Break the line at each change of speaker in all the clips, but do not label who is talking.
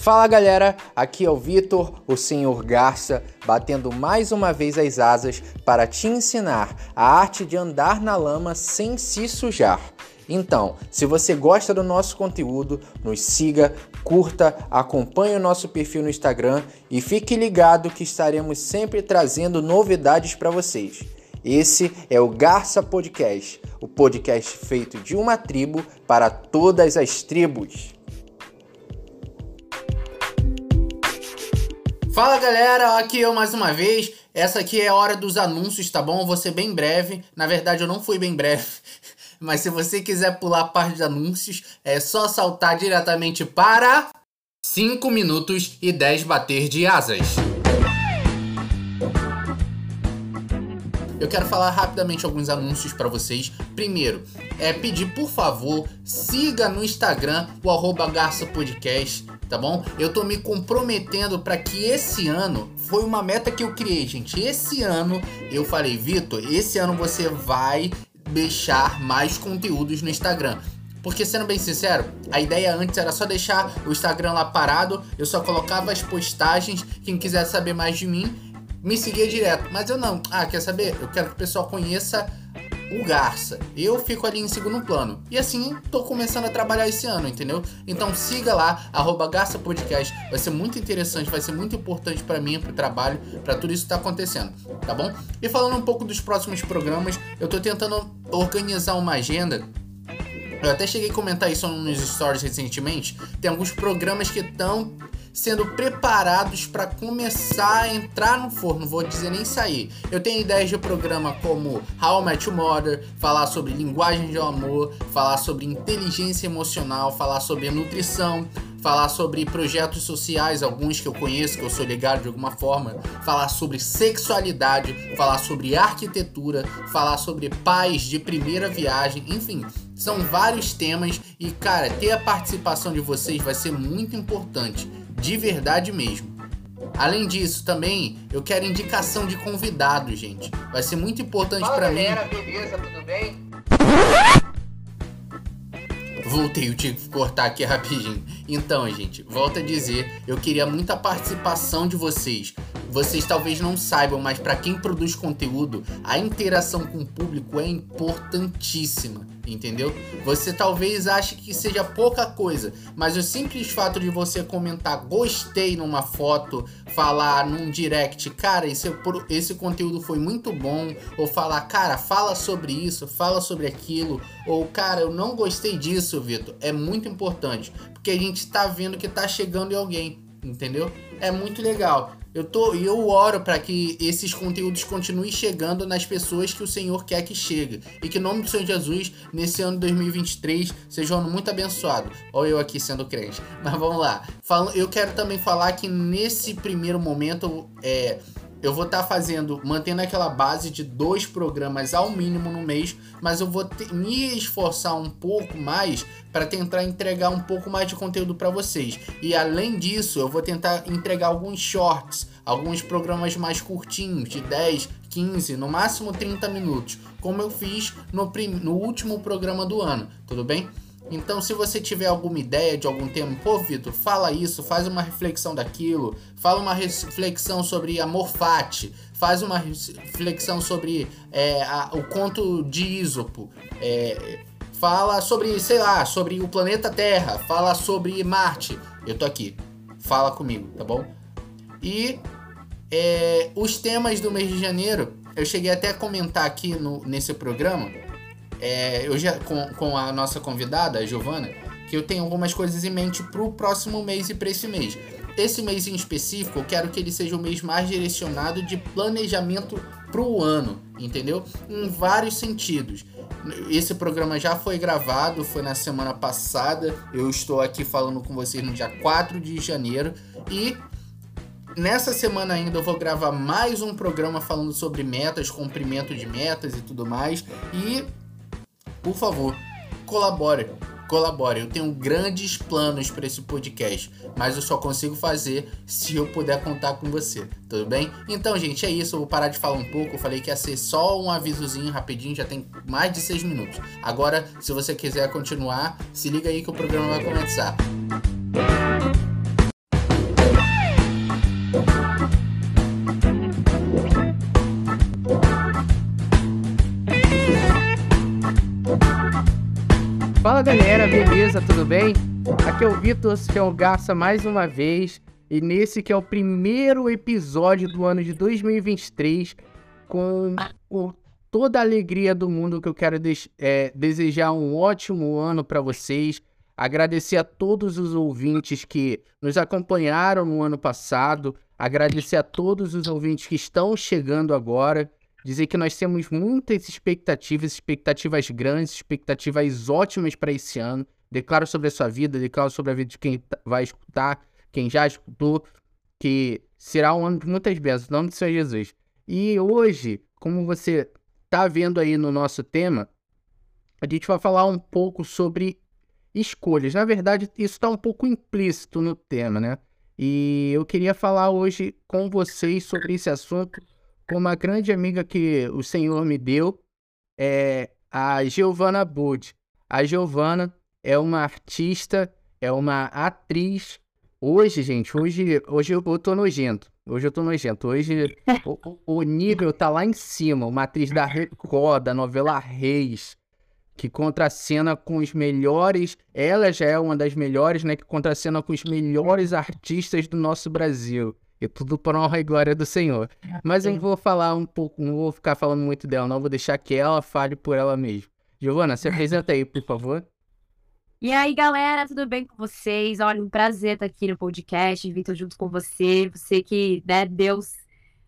Fala galera, aqui é o Vitor, o Senhor Garça, batendo mais uma vez as asas para te ensinar a arte de andar na lama sem se sujar. Então, se você gosta do nosso conteúdo, nos siga, curta, acompanhe o nosso perfil no Instagram e fique ligado que estaremos sempre trazendo novidades para vocês. Esse é o Garça Podcast, o podcast feito de uma tribo para todas as tribos. Fala galera, aqui eu mais uma vez. Essa aqui é a hora dos anúncios, tá bom? Vou ser bem breve. Na verdade, eu não fui bem breve. Mas se você quiser pular a parte de anúncios, é só saltar diretamente para 5 minutos e 10 bater de asas. Eu quero falar rapidamente alguns anúncios para vocês. Primeiro, é pedir por favor, siga no Instagram o arroba Garça Podcast tá bom? Eu tô me comprometendo para que esse ano foi uma meta que eu criei, gente. Esse ano eu falei, Vitor, esse ano você vai deixar mais conteúdos no Instagram. Porque sendo bem sincero, a ideia antes era só deixar o Instagram lá parado, eu só colocava as postagens, quem quiser saber mais de mim, me seguia direto. Mas eu não. Ah, quer saber? Eu quero que o pessoal conheça o Garça. Eu fico ali em segundo plano. E assim, tô começando a trabalhar esse ano, entendeu? Então siga lá, arroba Garça Podcast. Vai ser muito interessante, vai ser muito importante para mim, pro trabalho, para tudo isso que tá acontecendo, tá bom? E falando um pouco dos próximos programas, eu tô tentando organizar uma agenda eu até cheguei a comentar isso nos stories recentemente. Tem alguns programas que estão sendo preparados para começar a entrar no forno, vou dizer nem sair. Eu tenho ideias de programa como How I Met Your Mother, falar sobre linguagem de amor, falar sobre inteligência emocional, falar sobre nutrição, falar sobre projetos sociais, alguns que eu conheço, que eu sou ligado de alguma forma, falar sobre sexualidade, falar sobre arquitetura, falar sobre pais de primeira viagem, enfim, são vários temas e cara, ter a participação de vocês vai ser muito importante de verdade mesmo. Além disso, também eu quero indicação de convidado, gente. Vai ser muito importante para mim.
beleza, tudo bem?
Voltei, eu tive que cortar aqui rapidinho. Então, gente, volto a dizer, eu queria muita participação de vocês. Vocês talvez não saibam, mas para quem produz conteúdo, a interação com o público é importantíssima entendeu? Você talvez ache que seja pouca coisa, mas o simples fato de você comentar gostei numa foto, falar num direct, cara, esse, esse conteúdo foi muito bom, ou falar, cara, fala sobre isso, fala sobre aquilo, ou cara, eu não gostei disso, Vitor, é muito importante, porque a gente tá vendo que tá chegando em alguém, entendeu? É muito legal. Eu tô e eu oro para que esses conteúdos continuem chegando nas pessoas que o Senhor quer que chegue e que em nome do Senhor Jesus nesse ano 2023 seja um ano muito abençoado. Olha eu aqui sendo crente. Mas vamos lá. Eu quero também falar que nesse primeiro momento é eu vou estar tá fazendo, mantendo aquela base de dois programas ao mínimo no mês, mas eu vou me esforçar um pouco mais para tentar entregar um pouco mais de conteúdo para vocês. E além disso, eu vou tentar entregar alguns shorts, alguns programas mais curtinhos, de 10, 15, no máximo 30 minutos, como eu fiz no, no último programa do ano, tudo bem? Então, se você tiver alguma ideia de algum tema, pô, Vitor, fala isso, faz uma reflexão daquilo, fala uma reflexão sobre amor fati, faz uma reflexão sobre é, a, o conto de Ísopo, é, fala sobre, sei lá, sobre o planeta Terra, fala sobre Marte. Eu tô aqui, fala comigo, tá bom? E é, os temas do mês de janeiro, eu cheguei até a comentar aqui no, nesse programa é, eu já com, com a nossa convidada, a Giovana, que eu tenho algumas coisas em mente pro próximo mês e para esse mês. Esse mês em específico, eu quero que ele seja o mês mais direcionado de planejamento pro ano, entendeu? Em vários sentidos. Esse programa já foi gravado, foi na semana passada. Eu estou aqui falando com vocês no dia 4 de janeiro e Nessa semana ainda eu vou gravar mais um programa falando sobre metas, cumprimento de metas e tudo mais. E por favor, colabore. Colabore. Eu tenho grandes planos para esse podcast, mas eu só consigo fazer se eu puder contar com você, tudo bem? Então, gente, é isso. Eu vou parar de falar um pouco. Eu falei que ia ser só um avisozinho rapidinho, já tem mais de seis minutos. Agora, se você quiser continuar, se liga aí que o programa vai começar. Música Fala galera, beleza? Tudo bem? Aqui é o Vitor Ciel Garça mais uma vez e nesse que é o primeiro episódio do ano de 2023 com, com toda a alegria do mundo que eu quero é, desejar um ótimo ano para vocês. Agradecer a todos os ouvintes que nos acompanharam no ano passado. Agradecer a todos os ouvintes que estão chegando agora dizer que nós temos muitas expectativas, expectativas grandes, expectativas ótimas para esse ano. Declaro sobre a sua vida, declaro sobre a vida de quem vai escutar, quem já escutou, que será um ano de muitas bênçãos, em nome do Senhor Jesus. E hoje, como você está vendo aí no nosso tema, a gente vai falar um pouco sobre escolhas. Na verdade, isso está um pouco implícito no tema, né? E eu queria falar hoje com vocês sobre esse assunto com uma grande amiga que o Senhor me deu, é a Giovanna Bud. A Giovanna é uma artista, é uma atriz. Hoje, gente, hoje, hoje eu tô nojento. Hoje eu tô nojento. Hoje o, o nível tá lá em cima. Uma atriz da Record, da novela Reis, que contracena com os melhores. Ela já é uma das melhores, né? Que contracena com os melhores artistas do nosso Brasil. E tudo para honra e glória do Senhor. Mas eu vou falar um pouco, não vou ficar falando muito dela, não. Vou deixar que ela fale por ela mesma. Giovana, se apresenta aí, por favor.
E aí, galera, tudo bem com vocês? Olha, um prazer estar aqui no podcast, Vitor, junto com você. Você que, né, Deus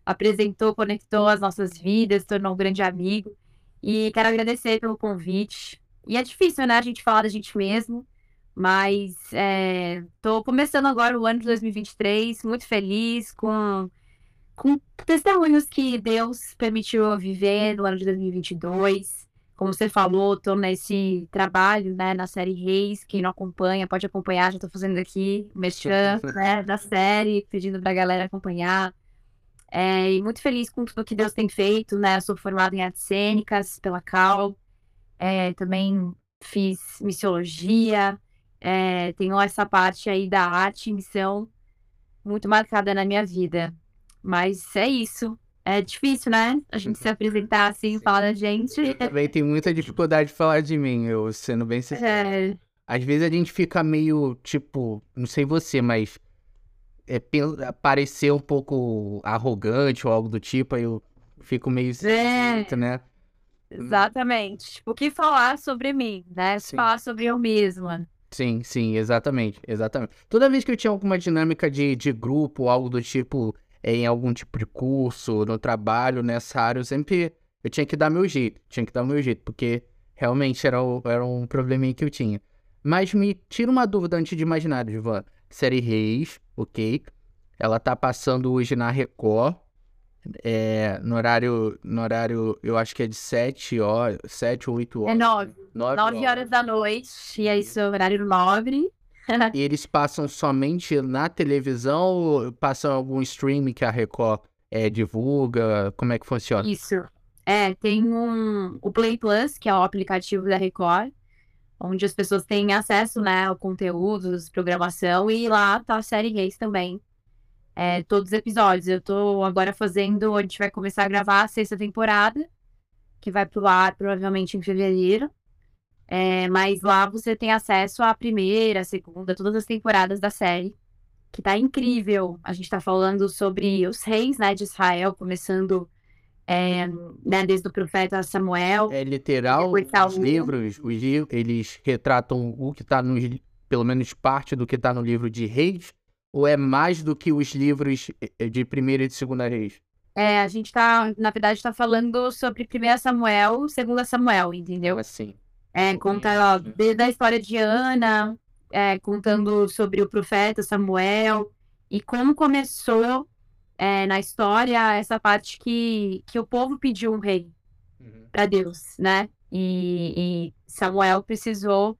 apresentou, conectou as nossas vidas, tornou um grande amigo. E quero agradecer pelo convite. E é difícil, né, a gente falar da gente mesmo. Mas estou é, começando agora o ano de 2023, muito feliz com, com testemunhos que Deus permitiu eu viver no ano de 2022. Como você falou, estou nesse trabalho né, na série Reis. Quem não acompanha, pode acompanhar. Já estou fazendo aqui o merchan né, da série, pedindo para a galera acompanhar. É, e muito feliz com tudo que Deus tem feito, né? Eu sou formada em artes cênicas pela Cal. É, também fiz missiologia, é, tenho essa parte aí da arte e missão muito marcada na minha vida. Mas é isso. É difícil, né? A gente se apresentar assim, falar da gente.
Eu também tenho muita dificuldade de falar de mim, eu sendo bem sincero. É... Às vezes a gente fica meio, tipo, não sei você, mas é, parecer um pouco arrogante ou algo do tipo, aí eu fico meio
é... né? Exatamente. Tipo, o que falar sobre mim, né? Sim. Falar sobre eu mesma.
Sim, sim, exatamente, exatamente. Toda vez que eu tinha alguma dinâmica de, de grupo, algo do tipo, em algum tipo de curso, no trabalho, nessa área, eu sempre eu tinha que dar meu jeito, tinha que dar meu jeito, porque realmente era, o, era um probleminha que eu tinha. Mas me tira uma dúvida antes de imaginar, Ivan. Série Reis, ok? Ela tá passando hoje na Record, é, no horário, no horário, eu acho que é de 7 horas, 7 ou 8 horas.
É 9. 9, 9 horas. horas da noite, e é isso, horário nobre.
e eles passam somente na televisão ou passam algum streaming que a Record é, divulga? Como é que funciona?
Isso. É, tem um, o Play Plus, que é o aplicativo da Record, onde as pessoas têm acesso né, ao conteúdo, programação, e lá tá a série Reis também é, todos os episódios. Eu tô agora fazendo, a gente vai começar a gravar a sexta temporada, que vai pro ar provavelmente em fevereiro. É, mas lá você tem acesso à primeira, à segunda, todas as temporadas da série, que tá incrível. A gente tá falando sobre os reis né, de Israel, começando é, né, desde o profeta Samuel.
É literal, os livros, os eles retratam o que tá no, pelo menos parte do que tá no livro de reis, ou é mais do que os livros eh, de primeira e de segunda reis?
É, a gente tá, na verdade, tá falando sobre 1 Samuel, 2 Samuel, entendeu?
Assim.
É, conta ó, desde a história de Ana, é, contando sobre o profeta Samuel e como começou é, na história essa parte que, que o povo pediu um rei uhum. para Deus, né? E, e Samuel precisou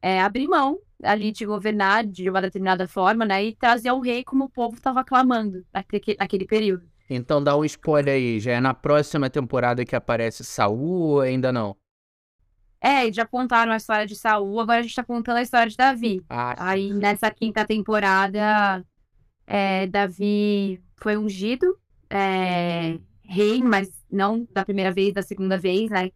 é, abrir mão ali de governar de uma determinada forma, né? E trazer o rei como o povo estava clamando naquele, naquele período.
Então dá um spoiler aí, já é na próxima temporada que aparece Saul ou ainda não?
É, já contaram a história de Saul, agora a gente tá contando a história de Davi. Ah, aí nessa quinta temporada, é, Davi foi ungido é, rei, mas não da primeira vez, da segunda vez, né?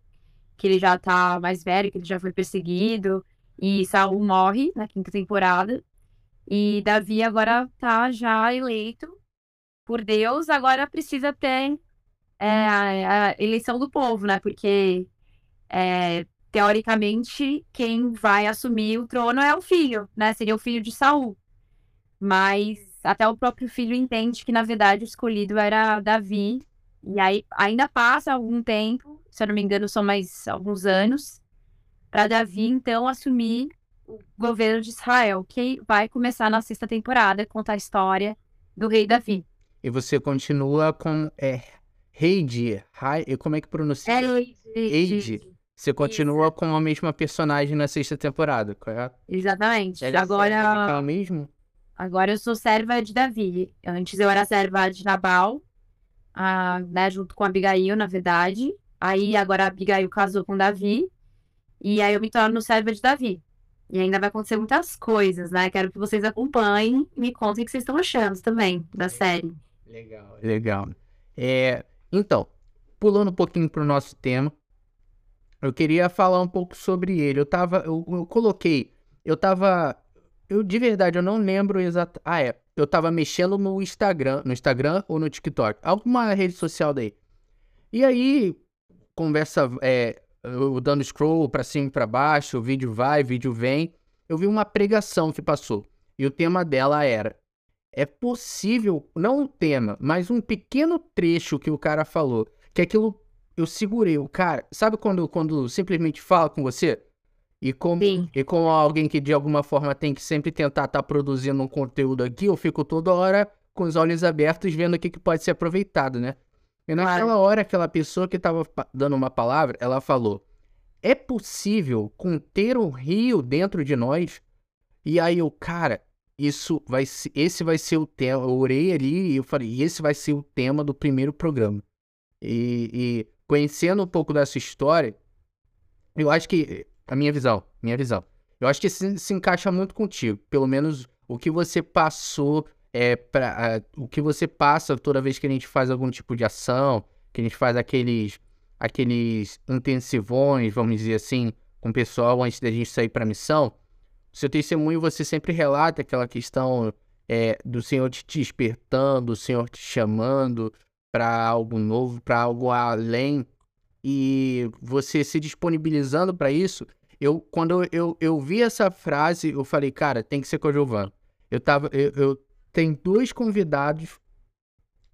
que ele já tá mais velho, que ele já foi perseguido, e Saul morre na quinta temporada. E Davi agora tá já eleito por Deus, agora precisa ter é, a, a, eleição do povo, né? Porque é, teoricamente quem vai assumir o trono é o filho, né? Seria o filho de Saul. Mas até o próprio filho entende que, na verdade, o escolhido era Davi. E aí ainda passa algum tempo, se eu não me engano, são mais alguns anos, para Davi então assumir o governo de Israel, que vai começar na sexta temporada, contar a história do rei Davi.
E você continua com é, Heidi, como é que pronuncia?
É Heidi.
Você continua Isso. com a mesma personagem na sexta temporada, correto?
Exatamente.
Ela
Agora.
É o mesmo?
Agora eu sou serva de Davi. Antes eu era serva de Nabal, a, né, junto com Abigail, na verdade. Aí agora Abigail casou com Davi. E aí eu me torno serva de Davi. E ainda vai acontecer muitas coisas, né? Quero que vocês acompanhem e me contem o que vocês estão achando também da série.
Legal, legal. É, então, pulando um pouquinho pro nosso tema, eu queria falar um pouco sobre ele. Eu tava, eu, eu coloquei, eu tava eu, de verdade, eu não lembro exato. Ah, é. Eu tava mexendo no Instagram. No Instagram ou no TikTok? Alguma rede social daí. E aí, conversa. É, eu dando scroll pra cima e pra baixo, o vídeo vai, o vídeo vem. Eu vi uma pregação que passou. E o tema dela era: É possível, não um tema, mas um pequeno trecho que o cara falou. Que aquilo eu segurei. O cara, sabe quando, quando simplesmente fala com você? E como, e como alguém que de alguma forma tem que sempre tentar estar tá produzindo um conteúdo aqui, eu fico toda hora com os olhos abertos vendo o que, que pode ser aproveitado, né? E naquela hora, aquela pessoa que estava dando uma palavra, ela falou: É possível conter um rio dentro de nós? E aí eu, cara, isso vai ser, esse vai ser o tema. Eu orei ali e eu falei: Esse vai ser o tema do primeiro programa. E, e conhecendo um pouco dessa história, eu acho que a minha visão, minha visão. Eu acho que se, se encaixa muito contigo. Pelo menos o que você passou é para o que você passa toda vez que a gente faz algum tipo de ação, que a gente faz aqueles aqueles intensivões, vamos dizer assim, com o pessoal antes da gente sair para missão. O seu testemunho você sempre relata aquela questão é, do Senhor te despertando, o Senhor te chamando para algo novo, para algo além e você se disponibilizando para isso, eu quando eu, eu vi essa frase, eu falei, cara, tem que ser com a Giovana. Eu tava eu, eu tenho dois convidados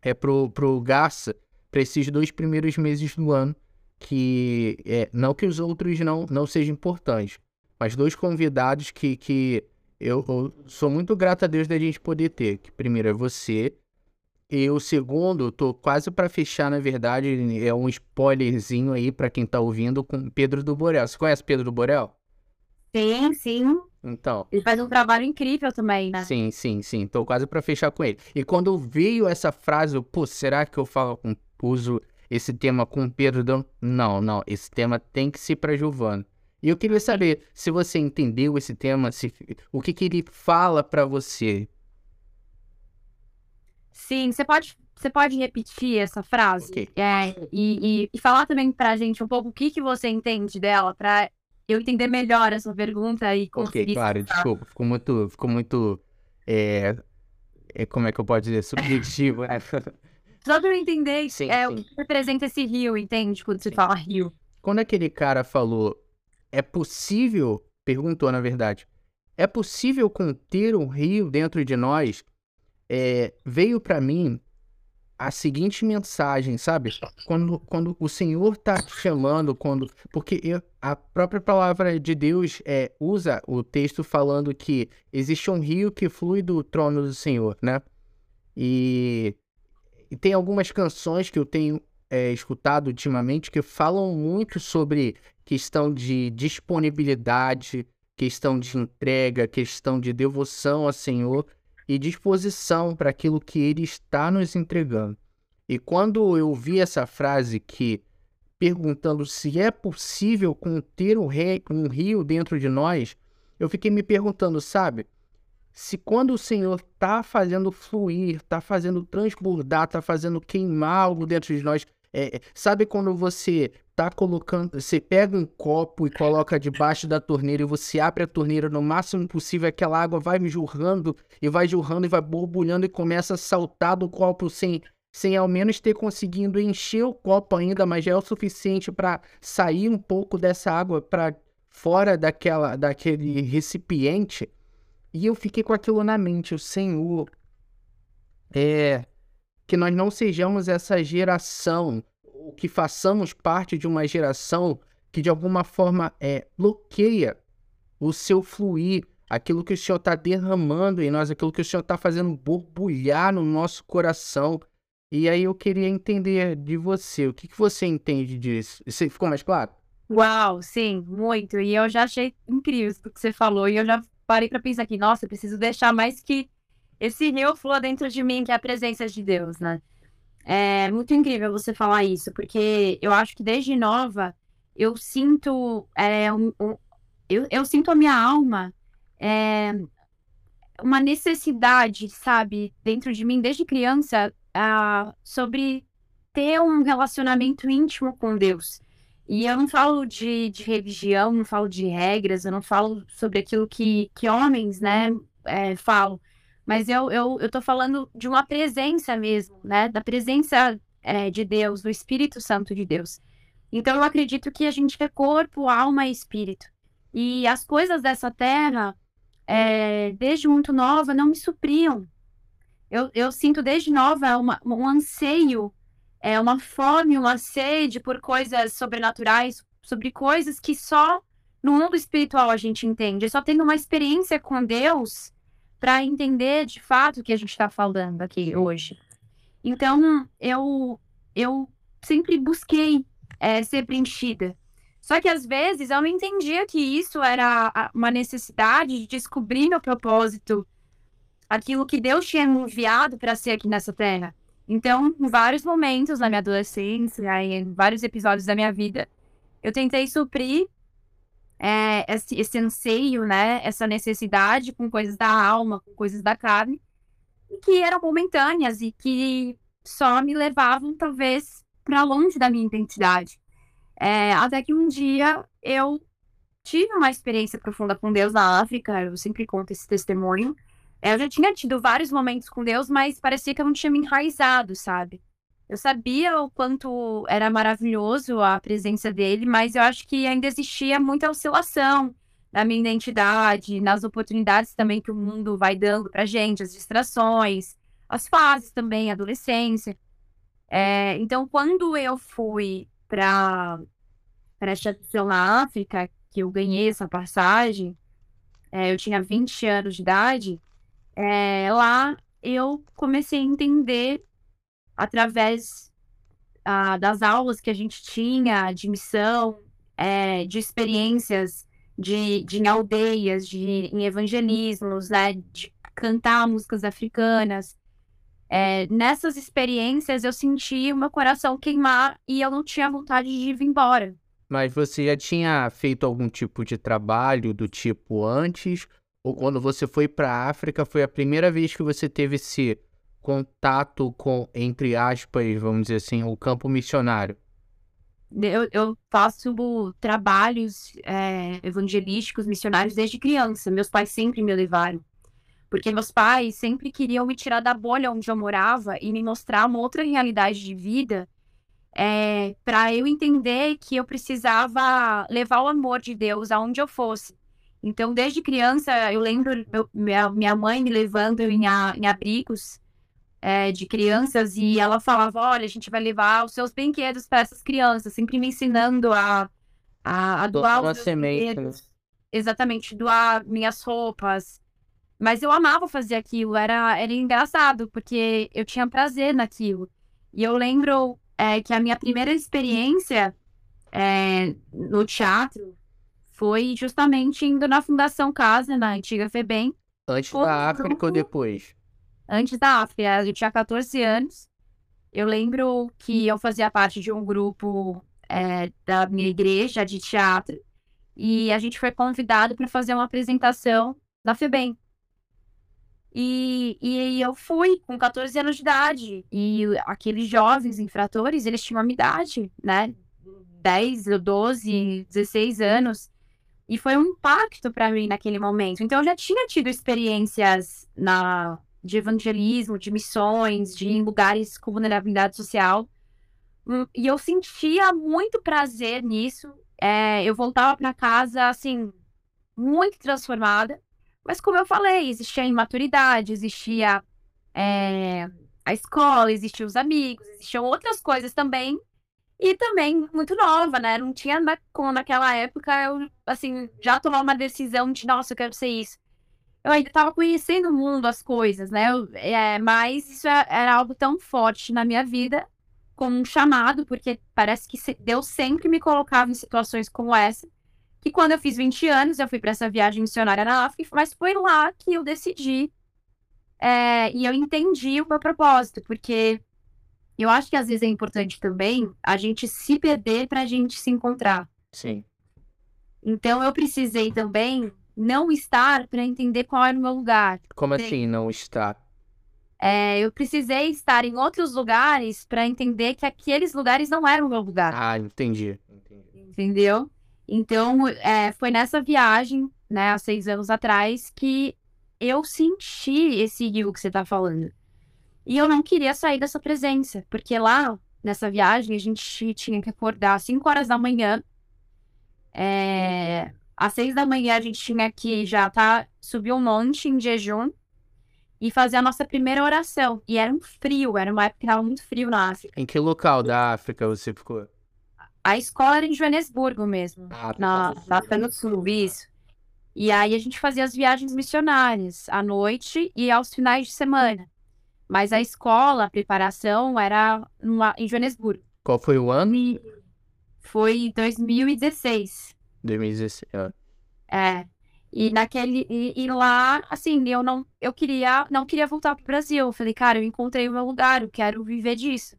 é pro pro Garça para esses dois primeiros meses do ano, que é, não que os outros não não sejam importantes, mas dois convidados que que eu, eu sou muito grato a Deus da gente poder ter. Que primeiro é você e o segundo, tô quase para fechar, na verdade, é um spoilerzinho aí para quem tá ouvindo com Pedro do Borel. Você conhece Pedro do Borel?
Sim, sim.
Então.
Ele faz um trabalho incrível também, né?
Sim, sim, sim. Tô quase para fechar com ele. E quando veio essa frase, eu, pô, será que eu falo com uso esse tema com Pedro do... Não, não, esse tema tem que ser para Giovana. E eu queria saber se você entendeu esse tema, se o que que ele fala para você.
Sim, você pode, você pode repetir essa frase?
Okay.
É, e, e, e, falar também pra gente um pouco o que, que você entende dela, pra eu entender melhor essa pergunta e conseguir...
Ok, claro, desculpa, ficou muito, ficou muito, é, é, como é que eu posso dizer, subjetivo, né?
Só pra eu entender
sim,
é,
sim.
o que representa esse rio, entende? Quando se fala rio.
Quando aquele cara falou, é possível, perguntou na verdade, é possível conter um rio dentro de nós é, veio para mim a seguinte mensagem, sabe? Quando, quando o Senhor tá te chamando, quando. Porque eu, a própria palavra de Deus é, usa o texto falando que existe um rio que flui do trono do Senhor, né? E, e tem algumas canções que eu tenho é, escutado ultimamente que falam muito sobre questão de disponibilidade, questão de entrega, questão de devoção ao Senhor e disposição para aquilo que ele está nos entregando. E quando eu vi essa frase que perguntando se é possível conter um, rei, um rio dentro de nós, eu fiquei me perguntando, sabe? Se quando o Senhor está fazendo fluir, está fazendo transbordar, está fazendo queimar algo dentro de nós, é, sabe quando você tá colocando. Você pega um copo e coloca debaixo da torneira e você abre a torneira no máximo possível, aquela água vai jorrando e vai jorrando e vai borbulhando e começa a saltar do copo sem, sem ao menos ter conseguido encher o copo ainda, mas já é o suficiente para sair um pouco dessa água para fora daquela, daquele recipiente. E eu fiquei com aquilo na mente, o Senhor. É. Que nós não sejamos essa geração que façamos parte de uma geração que de alguma forma é, bloqueia o seu fluir, aquilo que o Senhor está derramando em nós, aquilo que o Senhor está fazendo borbulhar no nosso coração. E aí eu queria entender de você, o que, que você entende disso? Isso ficou mais claro?
Uau, sim, muito. E eu já achei incrível isso que você falou. E eu já parei para pensar aqui, nossa, preciso deixar mais que esse rio flua dentro de mim, que é a presença de Deus, né? É muito incrível você falar isso, porque eu acho que desde nova eu sinto é, um, eu, eu, sinto a minha alma é, uma necessidade, sabe, dentro de mim desde criança sobre ter um relacionamento íntimo com Deus. E eu não falo de, de religião, não falo de regras, eu não falo sobre aquilo que, que homens, né, é, falam mas eu, eu, eu tô falando de uma presença mesmo, né? Da presença é, de Deus, do Espírito Santo de Deus. Então eu acredito que a gente é corpo, alma e espírito. E as coisas dessa terra, é, desde muito nova, não me supriam. Eu, eu sinto desde nova uma, um anseio, é, uma fome, uma sede por coisas sobrenaturais, sobre coisas que só no mundo espiritual a gente entende. Só tendo uma experiência com Deus para entender de fato o que a gente está falando aqui hoje. Então, eu, eu sempre busquei é, ser preenchida. Só que às vezes eu não entendia que isso era uma necessidade de descobrir meu propósito, aquilo que Deus tinha me enviado para ser aqui nessa terra. Então, em vários momentos na minha adolescência, em vários episódios da minha vida, eu tentei suprir é, esse, esse anseio, né? Essa necessidade com coisas da alma, com coisas da carne, que eram momentâneas e que só me levavam, talvez, para longe da minha identidade. É, até que um dia eu tive uma experiência profunda com Deus na África, eu sempre conto esse testemunho. É, eu já tinha tido vários momentos com Deus, mas parecia que eu não tinha me enraizado, sabe? Eu sabia o quanto era maravilhoso a presença dele, mas eu acho que ainda existia muita oscilação na minha identidade, nas oportunidades também que o mundo vai dando pra gente, as distrações, as fases também, a adolescência. É, então, quando eu fui para para estação na África, que eu ganhei essa passagem, é, eu tinha 20 anos de idade, é, lá eu comecei a entender através ah, das aulas que a gente tinha de missão, é, de experiências de, de em aldeias, de, em evangelismos, né, de cantar músicas africanas. É, nessas experiências eu senti o meu coração queimar e eu não tinha vontade de ir embora.
Mas você já tinha feito algum tipo de trabalho do tipo antes? Ou quando você foi para a África foi a primeira vez que você teve esse contato com, entre aspas, vamos dizer assim, o campo missionário?
Eu, eu faço trabalhos é, evangelísticos, missionários desde criança. Meus pais sempre me levaram. Porque meus pais sempre queriam me tirar da bolha onde eu morava e me mostrar uma outra realidade de vida é, para eu entender que eu precisava levar o amor de Deus aonde eu fosse. Então, desde criança, eu lembro meu, minha, minha mãe me levando em, a, em abrigos é, de crianças e ela falava: olha, a gente vai levar os seus brinquedos para essas crianças, sempre me ensinando a, a, a doar os brinquedos. Exatamente, doar minhas roupas. Mas eu amava fazer aquilo, era, era engraçado, porque eu tinha prazer naquilo. E eu lembro é, que a minha primeira experiência é, no teatro foi justamente indo na Fundação Casa, na antiga FEBEM.
Antes da África ou depois?
Antes da África. Eu tinha 14 anos. Eu lembro que eu fazia parte de um grupo é, da minha igreja de teatro e a gente foi convidado para fazer uma apresentação na FEBEM. E, e eu fui com 14 anos de idade. E aqueles jovens infratores, eles tinham a minha idade, né? 10, 12, 16 anos. E foi um impacto para mim naquele momento. Então, eu já tinha tido experiências na, de evangelismo, de missões, de em lugares com vulnerabilidade social. E eu sentia muito prazer nisso. É, eu voltava para casa, assim, muito transformada. Mas, como eu falei, existia imaturidade, existia é, a escola, existiam os amigos, existiam outras coisas também e também muito nova, né? Não tinha, como naquela época, eu, assim, já tomar uma decisão de, nossa, eu quero ser isso. Eu ainda estava conhecendo o mundo, as coisas, né? Eu, é, mas isso é, era algo tão forte na minha vida, como um chamado, porque parece que Deus sempre me colocava em situações como essa. Que quando eu fiz 20 anos, eu fui para essa viagem missionária na África, mas foi lá que eu decidi é, e eu entendi o meu propósito, porque eu acho que às vezes é importante também a gente se perder para a gente se encontrar.
Sim.
Então eu precisei também não estar para entender qual era o meu lugar.
Como assim não estar?
É, eu precisei estar em outros lugares para entender que aqueles lugares não eram o meu lugar.
Ah, entendi.
Entendeu? Então, é, foi nessa viagem, né, há seis anos atrás, que eu senti esse rio que você tá falando. E eu não queria sair dessa presença, porque lá, nessa viagem, a gente tinha que acordar às 5 horas da manhã. É... Às 6 da manhã a gente tinha que já tá, subir um monte em jejum e fazer a nossa primeira oração. E era um frio, era uma época que tava muito frio na África.
Em que local da África você ficou?
A escola era em Joanesburgo mesmo, ah, na, na África do Sul, isso. E aí a gente fazia as viagens missionárias à noite e aos finais de semana. Mas a escola, a preparação era numa, em Joanesburgo.
Qual foi o ano? E
foi em 2016.
2016, é.
É. E naquele e, e, lá, assim, eu não eu queria não queria voltar pro Brasil. Eu falei, cara, eu encontrei o meu lugar, eu quero viver disso.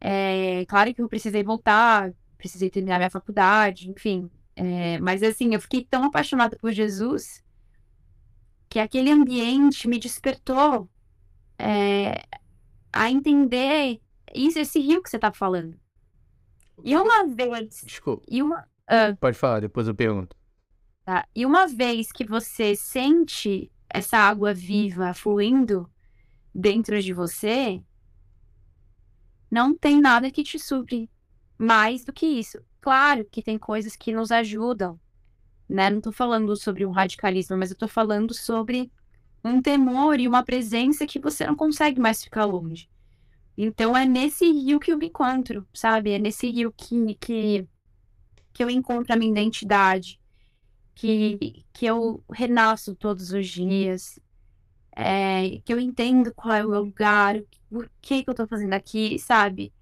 É, claro que eu precisei voltar, precisei terminar minha faculdade, enfim. É, mas assim, eu fiquei tão apaixonada por Jesus que aquele ambiente me despertou é, a entender isso, esse rio que você tá falando. E uma vez.
Desculpa.
E uma,
uh, Pode falar, depois eu pergunto.
Tá? E uma vez que você sente essa água viva fluindo dentro de você, não tem nada que te supre mais do que isso. Claro que tem coisas que nos ajudam, né? Não tô falando sobre um radicalismo, mas eu tô falando sobre um temor e uma presença que você não consegue mais ficar longe. Então é nesse rio que eu me encontro, sabe? É nesse rio que, que, que eu encontro a minha identidade, que, que eu renasço todos os dias, é, que eu entendo qual é o meu lugar, o que, que eu tô fazendo aqui, sabe?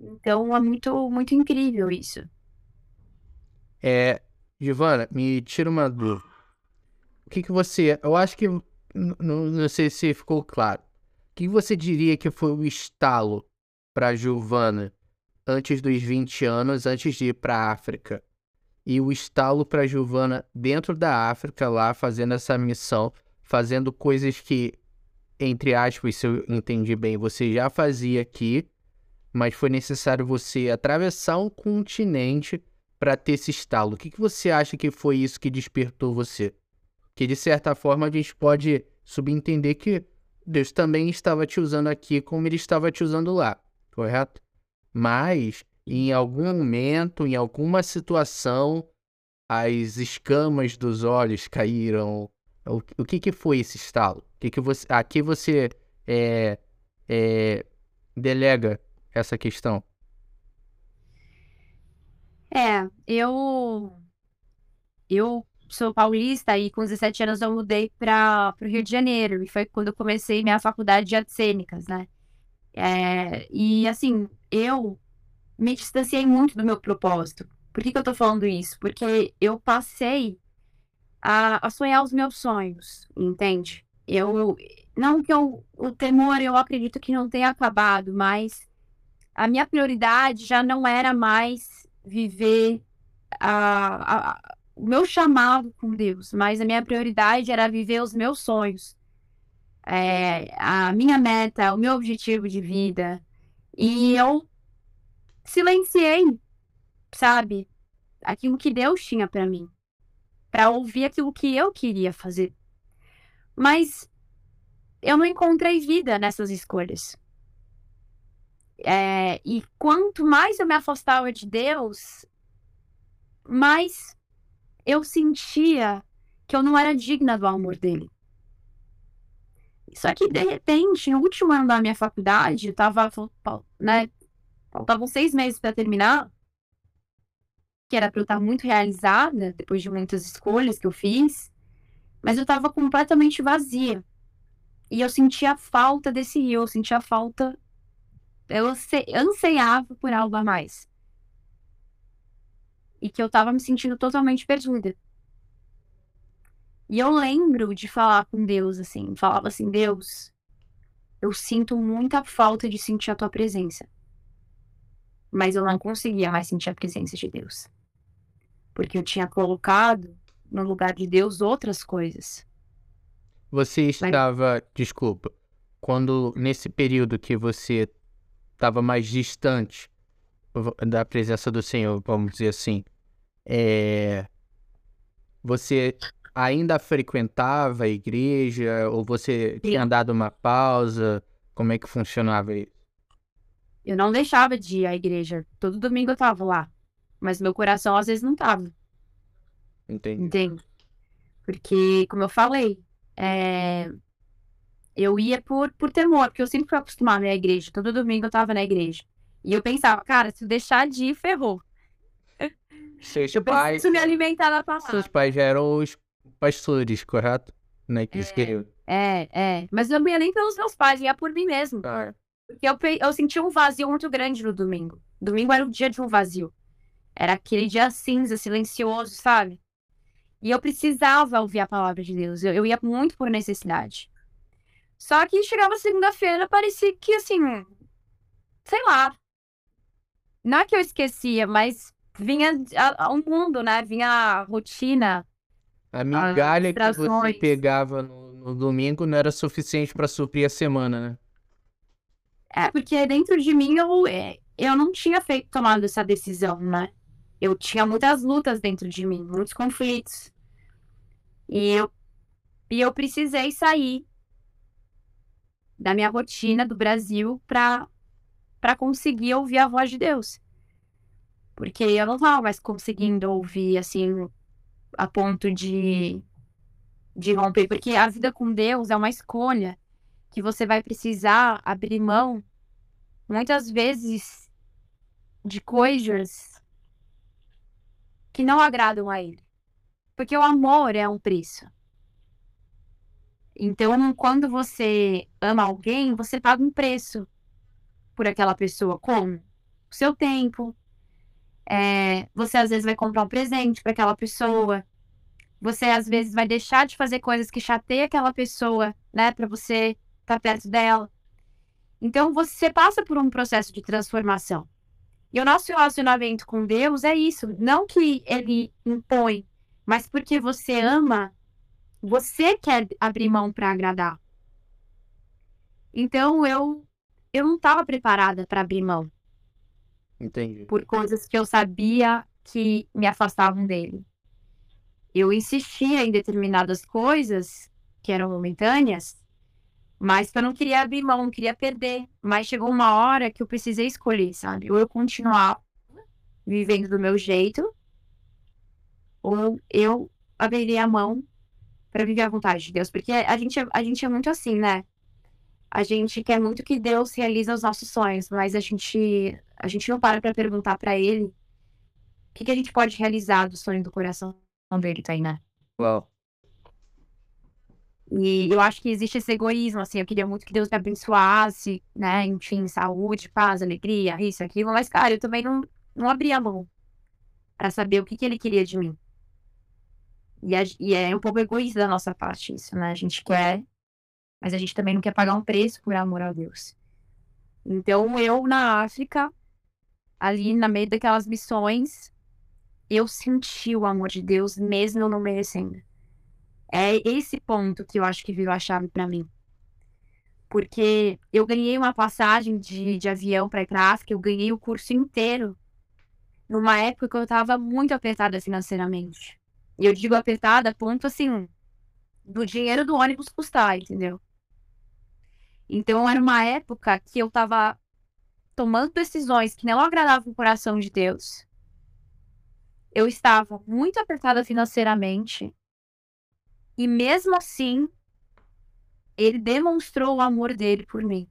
Então é muito, muito incrível isso.
É, Giovana, me tira uma dúvida. O que, que você. Eu acho que não, sei se ficou claro. O que você diria que foi o estalo para Giovana antes dos 20 anos, antes de ir para a África? E o estalo para Giovana dentro da África, lá fazendo essa missão, fazendo coisas que, entre aspas, se eu entendi bem, você já fazia aqui, mas foi necessário você atravessar um continente para ter esse estalo. O que, que você acha que foi isso que despertou você? que de certa forma a gente pode subentender que Deus também estava te usando aqui como ele estava te usando lá, correto? Mas em algum momento, em alguma situação, as escamas dos olhos caíram. O, o que, que foi esse estalo? O que, que você, aqui você é, é, delega essa questão?
É, eu eu sou paulista e com 17 anos eu mudei para o Rio de Janeiro. E foi quando eu comecei minha faculdade de artes cênicas, né? É, e assim, eu me distanciei muito do meu propósito. Por que, que eu tô falando isso? Porque eu passei a, a sonhar os meus sonhos, entende? Eu, eu, não que eu, o temor eu acredito que não tenha acabado, mas a minha prioridade já não era mais viver a, a, o meu chamado com Deus, mas a minha prioridade era viver os meus sonhos. É, a minha meta, o meu objetivo de vida. E eu silenciei sabe, aquilo que Deus tinha para mim, para ouvir aquilo que eu queria fazer. Mas eu não encontrei vida nessas escolhas. É, e quanto mais eu me afastava de Deus, mais eu sentia que eu não era digna do amor dele. Só que, de repente, no último ano da minha faculdade, tava, né, faltavam seis meses para terminar, que era para eu estar muito realizada, depois de muitas escolhas que eu fiz, mas eu estava completamente vazia. E eu sentia falta desse rio, eu sentia falta. Eu anseiava por algo a mais. E que eu estava me sentindo totalmente perdida. E eu lembro de falar com Deus assim, falava assim, Deus, eu sinto muita falta de sentir a tua presença. Mas eu não conseguia mais sentir a presença de Deus. Porque eu tinha colocado no lugar de Deus outras coisas.
Você estava, Mas... desculpa, quando nesse período que você estava mais distante da presença do Senhor, vamos dizer assim, é... você ainda frequentava a igreja ou você tinha dado uma pausa? Como é que funcionava isso?
Eu não deixava de ir à igreja. Todo domingo eu tava lá. Mas meu coração às vezes não tava.
Entendi.
Entende? Porque, como eu falei, é... eu ia por, por temor, porque eu sempre fui acostumada à igreja. Todo domingo eu tava na igreja. E eu pensava, cara, se eu deixar de ir, ferrou.
Seus
eu
pais.
preciso me alimentar da palavra.
Seus pais já eram os pastores, correto? Né, que
é, é, é. Mas não ia nem pelos meus pais, ia por mim mesmo.
Ah.
Porque eu, eu senti um vazio muito grande no domingo. Domingo era o dia de um vazio. Era aquele dia cinza, silencioso, sabe? E eu precisava ouvir a palavra de Deus. Eu, eu ia muito por necessidade. Só que chegava segunda-feira, parecia que assim. Sei lá. Não é que eu esquecia, mas vinha o mundo, né? Vinha a rotina.
A migalha que você pegava no, no domingo não era suficiente para suprir a semana, né?
É, porque dentro de mim eu, é, eu não tinha feito tomado essa decisão, né? Eu tinha muitas lutas dentro de mim, muitos conflitos. E eu, e eu precisei sair da minha rotina do Brasil para para conseguir ouvir a voz de Deus. Porque eu não estava mais conseguindo ouvir assim a ponto de de romper, porque a vida com Deus é uma escolha que você vai precisar abrir mão muitas vezes de coisas que não agradam a ele. Porque o amor é um preço. Então, quando você ama alguém, você paga um preço por aquela pessoa. Como? O seu tempo. É, você às vezes vai comprar um presente para aquela pessoa. Você às vezes vai deixar de fazer coisas que chateiam aquela pessoa, né, para você estar tá perto dela. Então, você passa por um processo de transformação. E o nosso relacionamento com Deus é isso. Não que ele impõe mas porque você ama, você quer abrir mão para agradar. Então eu eu não estava preparada para abrir mão.
Entendi.
Por coisas que eu sabia que me afastavam dele. Eu insistia em determinadas coisas que eram momentâneas, mas eu não queria abrir mão, não queria perder. Mas chegou uma hora que eu precisei escolher, sabe? Ou eu continuar vivendo do meu jeito, ou eu abriria a mão para viver a vontade de Deus, porque a gente, é, a gente é muito assim, né? A gente quer muito que Deus realize os nossos sonhos, mas a gente, a gente não para para perguntar para Ele o que, que a gente pode realizar do sonho do coração dele, tá aí, né?
Uau.
E eu acho que existe esse egoísmo, assim, eu queria muito que Deus me abençoasse, né? Enfim, saúde, paz, alegria, isso, aquilo, mas, cara, eu também não, não abri a mão para saber o que, que ele queria de mim. E, a, e é um pouco egoísta da nossa parte isso, né? A gente quer, mas a gente também não quer pagar um preço por amor a Deus. Então, eu na África, ali no meio daquelas missões, eu senti o amor de Deus, mesmo não merecendo. É esse ponto que eu acho que virou a chave para mim. Porque eu ganhei uma passagem de, de avião para África, eu ganhei o curso inteiro numa época que eu tava muito apertada financeiramente. E eu digo apertada ponto assim, do dinheiro do ônibus custar, entendeu? Então era uma época que eu tava tomando decisões que não agradavam o coração de Deus. Eu estava muito apertada financeiramente. E mesmo assim, ele demonstrou o amor dele por mim.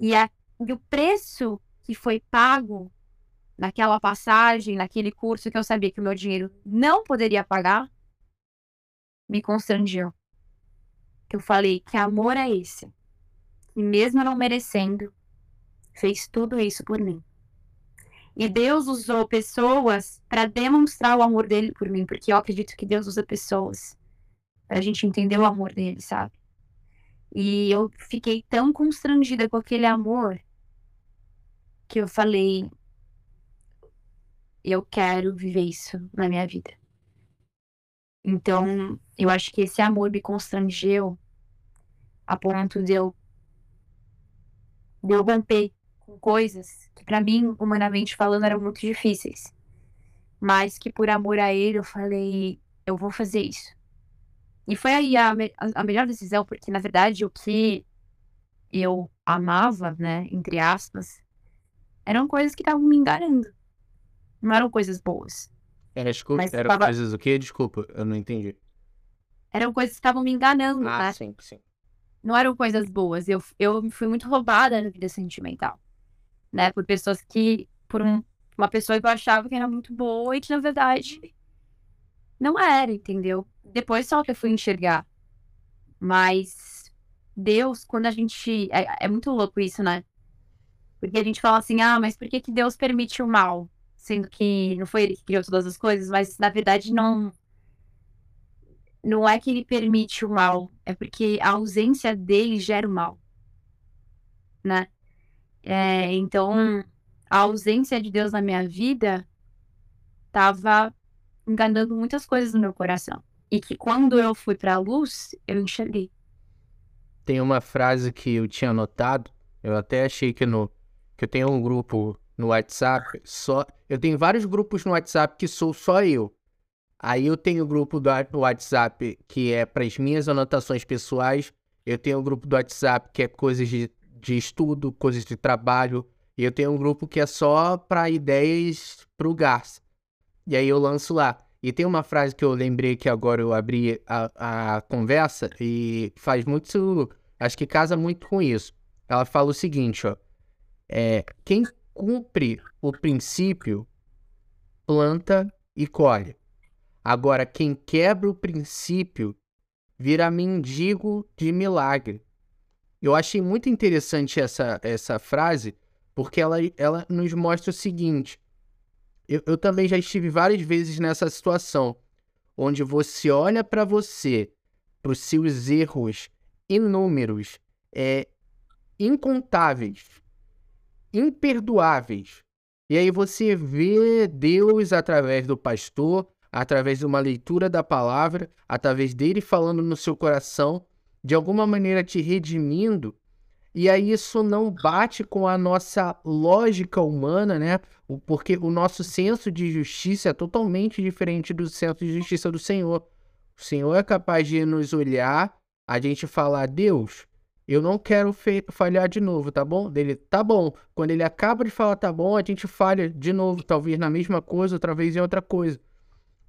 E, a, e o preço que foi pago naquela passagem, naquele curso que eu sabia que o meu dinheiro não poderia pagar, me constrangiu. Eu falei, que amor é esse? E mesmo não merecendo, fez tudo isso por mim. E Deus usou pessoas para demonstrar o amor dele por mim, porque eu acredito que Deus usa pessoas para a gente entender o amor dele, sabe? E eu fiquei tão constrangida com aquele amor que eu falei: eu quero viver isso na minha vida. Então, eu acho que esse amor me constrangeu a ponto de eu, de eu romper com coisas que, para mim, humanamente falando, eram muito difíceis. Mas que, por amor a ele, eu falei: eu vou fazer isso. E foi aí a, a, a melhor decisão, porque, na verdade, o que eu amava, né, entre aspas, eram coisas que estavam me enganando. Não eram coisas boas.
Era, desculpa, eram tava... coisas o quê? Desculpa, eu não entendi.
Eram coisas que estavam me enganando,
ah,
né?
sim, sim.
Não eram coisas boas. Eu, eu fui muito roubada na vida sentimental. Né? Por pessoas que... Por um, uma pessoa que eu achava que era muito boa e que, na verdade, não era, entendeu? Depois só que eu fui enxergar. Mas Deus, quando a gente. É, é, muito louco isso, né? Porque a gente fala assim, ah, mas por que, que Deus permite o mal? Sendo que não foi ele que criou todas as coisas, mas na verdade não. Não é que ele permite o mal, é porque a ausência dele gera o mal. Né? É, então, a ausência de Deus na minha vida estava enganando muitas coisas no meu coração. E que quando eu fui para a luz, eu enxerguei.
Tem uma frase que eu tinha anotado, eu até achei que no que eu tenho um grupo no WhatsApp, só eu tenho vários grupos no WhatsApp que sou só eu. Aí eu tenho o grupo do WhatsApp que é para as minhas anotações pessoais, eu tenho o grupo do WhatsApp que é coisas de, de estudo, coisas de trabalho, e eu tenho um grupo que é só para ideias pro Garça. E aí eu lanço lá. E tem uma frase que eu lembrei que agora eu abri a, a conversa e faz muito. Acho que casa muito com isso. Ela fala o seguinte, ó. É, quem cumpre o princípio planta e colhe. Agora, quem quebra o princípio vira mendigo de milagre. Eu achei muito interessante essa, essa frase, porque ela, ela nos mostra o seguinte: eu, eu também já estive várias vezes nessa situação, onde você olha para você, para os seus erros inúmeros, é, incontáveis, imperdoáveis. E aí você vê Deus através do pastor, através de uma leitura da palavra, através dele falando no seu coração, de alguma maneira te redimindo e aí isso não bate com a nossa lógica humana, né? Porque o nosso senso de justiça é totalmente diferente do senso de justiça do Senhor. O Senhor é capaz de nos olhar, a gente falar, Deus, eu não quero falhar de novo, tá bom? Dele, tá bom. Quando ele acaba de falar, tá bom, a gente falha de novo, talvez na mesma coisa, outra vez em outra coisa.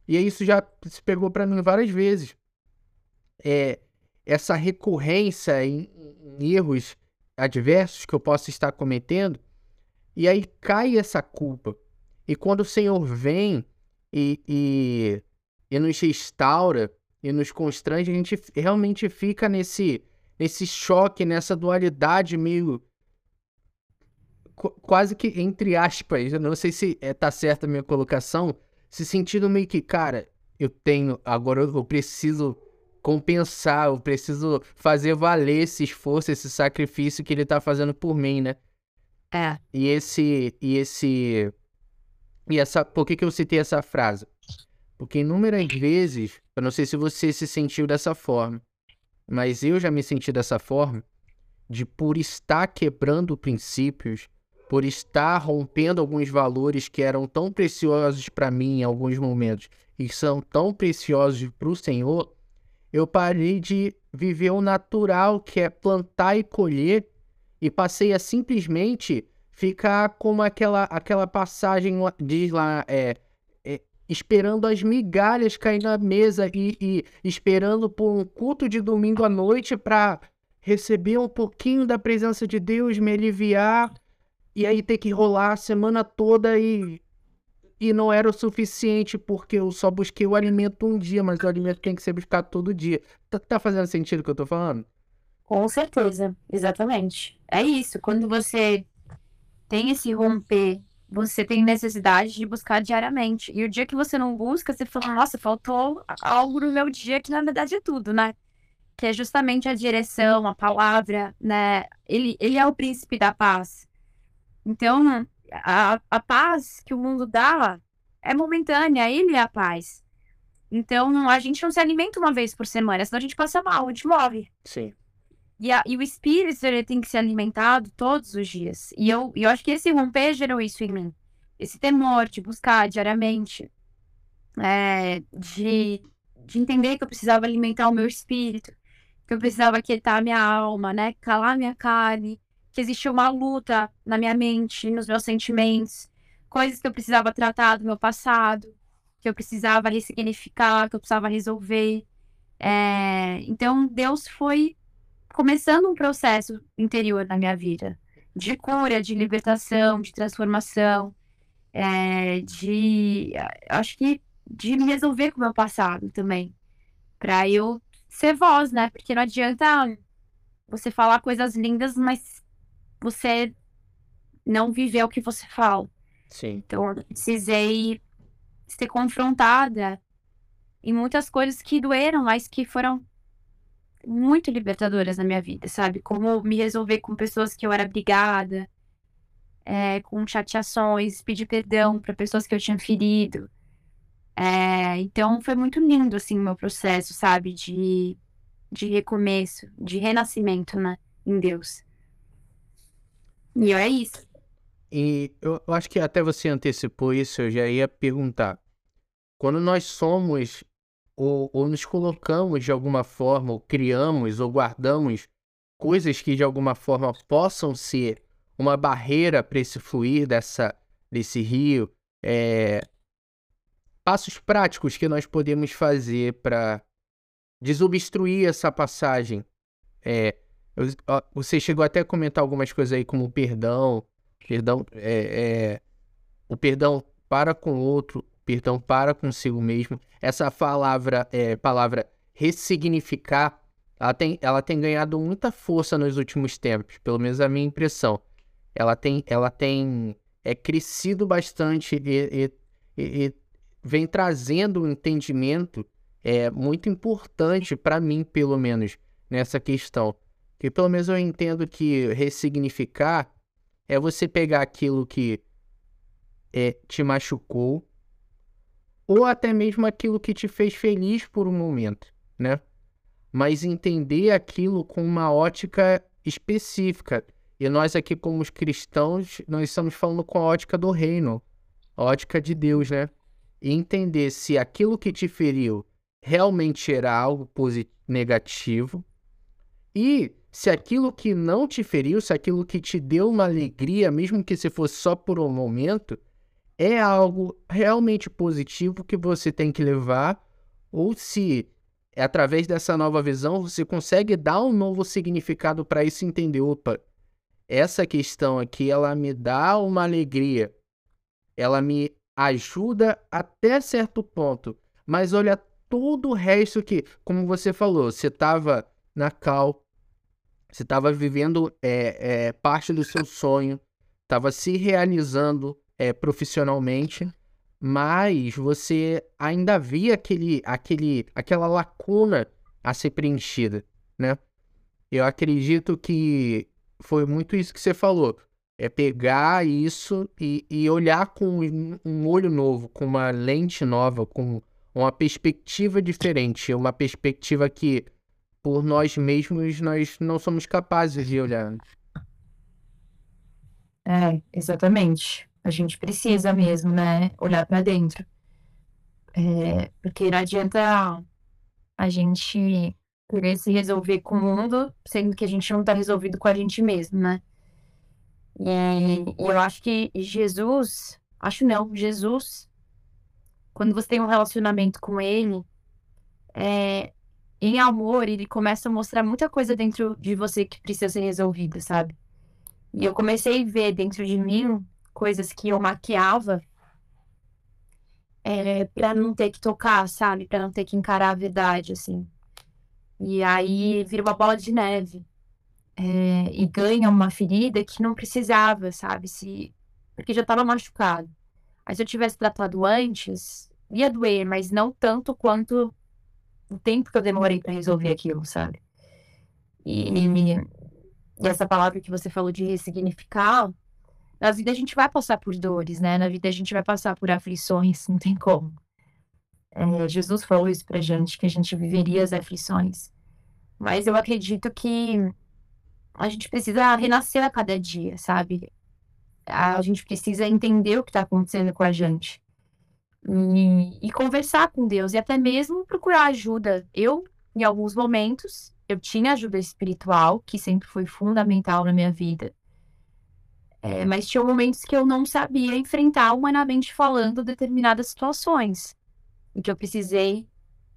E isso já se pegou para mim várias vezes. É, essa recorrência em, em erros adversos que eu possa estar cometendo, e aí cai essa culpa. E quando o Senhor vem e, e, e nos restaura e nos constrange, a gente realmente fica nesse, nesse choque, nessa dualidade meio. Quase que entre aspas, eu não sei se é, tá certa a minha colocação, se sentindo meio que, cara, eu tenho, agora eu preciso compensar, eu preciso fazer valer esse esforço, esse sacrifício que ele tá fazendo por mim, né?
É.
E esse. E esse. E essa. Por que, que eu citei essa frase? Porque inúmeras vezes, eu não sei se você se sentiu dessa forma, mas eu já me senti dessa forma, de por estar quebrando princípios, por estar rompendo alguns valores que eram tão preciosos para mim em alguns momentos e são tão preciosos para o Senhor, eu parei de viver o natural, que é plantar e colher, e passei a simplesmente ficar como aquela, aquela passagem diz lá, é, é, esperando as migalhas cair na mesa e, e esperando por um culto de domingo à noite para receber um pouquinho da presença de Deus, me aliviar e aí ter que rolar a semana toda e e não era o suficiente porque eu só busquei o alimento um dia, mas o alimento tem que ser buscado todo dia. Tá, tá fazendo sentido o que eu tô falando?
Com certeza, exatamente. É isso. Quando você tem esse romper, você tem necessidade de buscar diariamente. E o dia que você não busca, você fala, nossa, faltou algo no meu dia que na verdade é tudo, né? Que é justamente a direção, a palavra, né? Ele, ele é o príncipe da paz. Então, a, a paz que o mundo dá é momentânea, ele é a paz. Então, a gente não se alimenta uma vez por semana, senão a gente passa mal, a gente morre.
Sim.
E, a, e o espírito, ele tem que ser alimentado todos os dias. E eu, eu acho que esse romper gerou isso em mim. Esse temor de buscar diariamente, é, de, de entender que eu precisava alimentar o meu espírito, que eu precisava quietar a minha alma, né? Calar a minha carne, que existia uma luta na minha mente, nos meus sentimentos, coisas que eu precisava tratar do meu passado, que eu precisava ressignificar, que eu precisava resolver. É... Então, Deus foi começando um processo interior na minha vida de cura, de libertação, de transformação, é... de. Acho que de me resolver com o meu passado também. Para eu ser voz, né? Porque não adianta você falar coisas lindas, mas você não viveu o que você fala.
Sim.
Então, eu precisei ser confrontada em muitas coisas que doeram, mas que foram muito libertadoras na minha vida, sabe? Como me resolver com pessoas que eu era brigada, é, com chateações, pedir perdão para pessoas que eu tinha ferido. É, então foi muito lindo assim o meu processo, sabe, de, de recomeço, de renascimento, né, em Deus. E é isso.
E eu, eu acho que até você antecipou isso, eu já ia perguntar. Quando nós somos ou, ou nos colocamos de alguma forma, ou criamos ou guardamos coisas que de alguma forma possam ser uma barreira para esse fluir dessa, desse rio, é, passos práticos que nós podemos fazer para desobstruir essa passagem. É, você chegou até a comentar algumas coisas aí, como perdão, perdão, é, é, o perdão para com o outro, perdão para consigo mesmo. Essa palavra, é, palavra ressignificar, ela tem, ela tem ganhado muita força nos últimos tempos, pelo menos a minha impressão. Ela tem, ela tem é, crescido bastante e, e, e vem trazendo um entendimento é, muito importante para mim, pelo menos, nessa questão. Que pelo menos eu entendo que ressignificar é você pegar aquilo que é, te machucou ou até mesmo aquilo que te fez feliz por um momento, né? Mas entender aquilo com uma ótica específica. E nós aqui como os cristãos, nós estamos falando com a ótica do reino, a ótica de Deus, né? E entender se aquilo que te feriu realmente era algo negativo e se aquilo que não te feriu, se aquilo que te deu uma alegria, mesmo que se fosse só por um momento, é algo realmente positivo que você tem que levar, ou se é através dessa nova visão você consegue dar um novo significado para isso entender, opa, essa questão aqui ela me dá uma alegria, ela me ajuda até certo ponto, mas olha todo o resto que, como você falou, você estava na cal, você estava vivendo é, é, parte do seu sonho, estava se realizando é, profissionalmente, mas você ainda via aquele, aquele, aquela lacuna a ser preenchida, né? Eu acredito que foi muito isso que você falou. É pegar isso e, e olhar com um olho novo, com uma lente nova, com uma perspectiva diferente, uma perspectiva que por nós mesmos, nós não somos capazes de olhar.
É, exatamente. A gente precisa mesmo, né? Olhar para dentro. É, porque não adianta a gente querer se resolver com o mundo, sendo que a gente não está resolvido com a gente mesmo, né? E eu acho que Jesus, acho não, Jesus, quando você tem um relacionamento com ele, é, em amor, ele começa a mostrar muita coisa dentro de você que precisa ser resolvida, sabe? E eu comecei a ver dentro de mim coisas que eu maquiava é, para não ter que tocar, sabe? Para não ter que encarar a verdade, assim. E aí vira uma bola de neve. É, e ganha uma ferida que não precisava, sabe? Se, porque já estava machucado. Aí se eu tivesse tratado antes, ia doer, mas não tanto quanto o tempo que eu demorei para resolver aquilo, sabe? E, e, e essa palavra que você falou de ressignificar, na vida a gente vai passar por dores, né? Na vida a gente vai passar por aflições, não tem como. É, Jesus falou isso pra gente, que a gente viveria as aflições. Mas eu acredito que a gente precisa renascer a cada dia, sabe? A gente precisa entender o que está acontecendo com a gente. E, e, conversar com Deus, e até mesmo procurar ajuda. Eu, em alguns momentos, eu tinha ajuda espiritual, que sempre foi fundamental na minha vida. É, mas tinha momentos que eu não sabia enfrentar, humanamente falando, determinadas situações. Em que eu precisei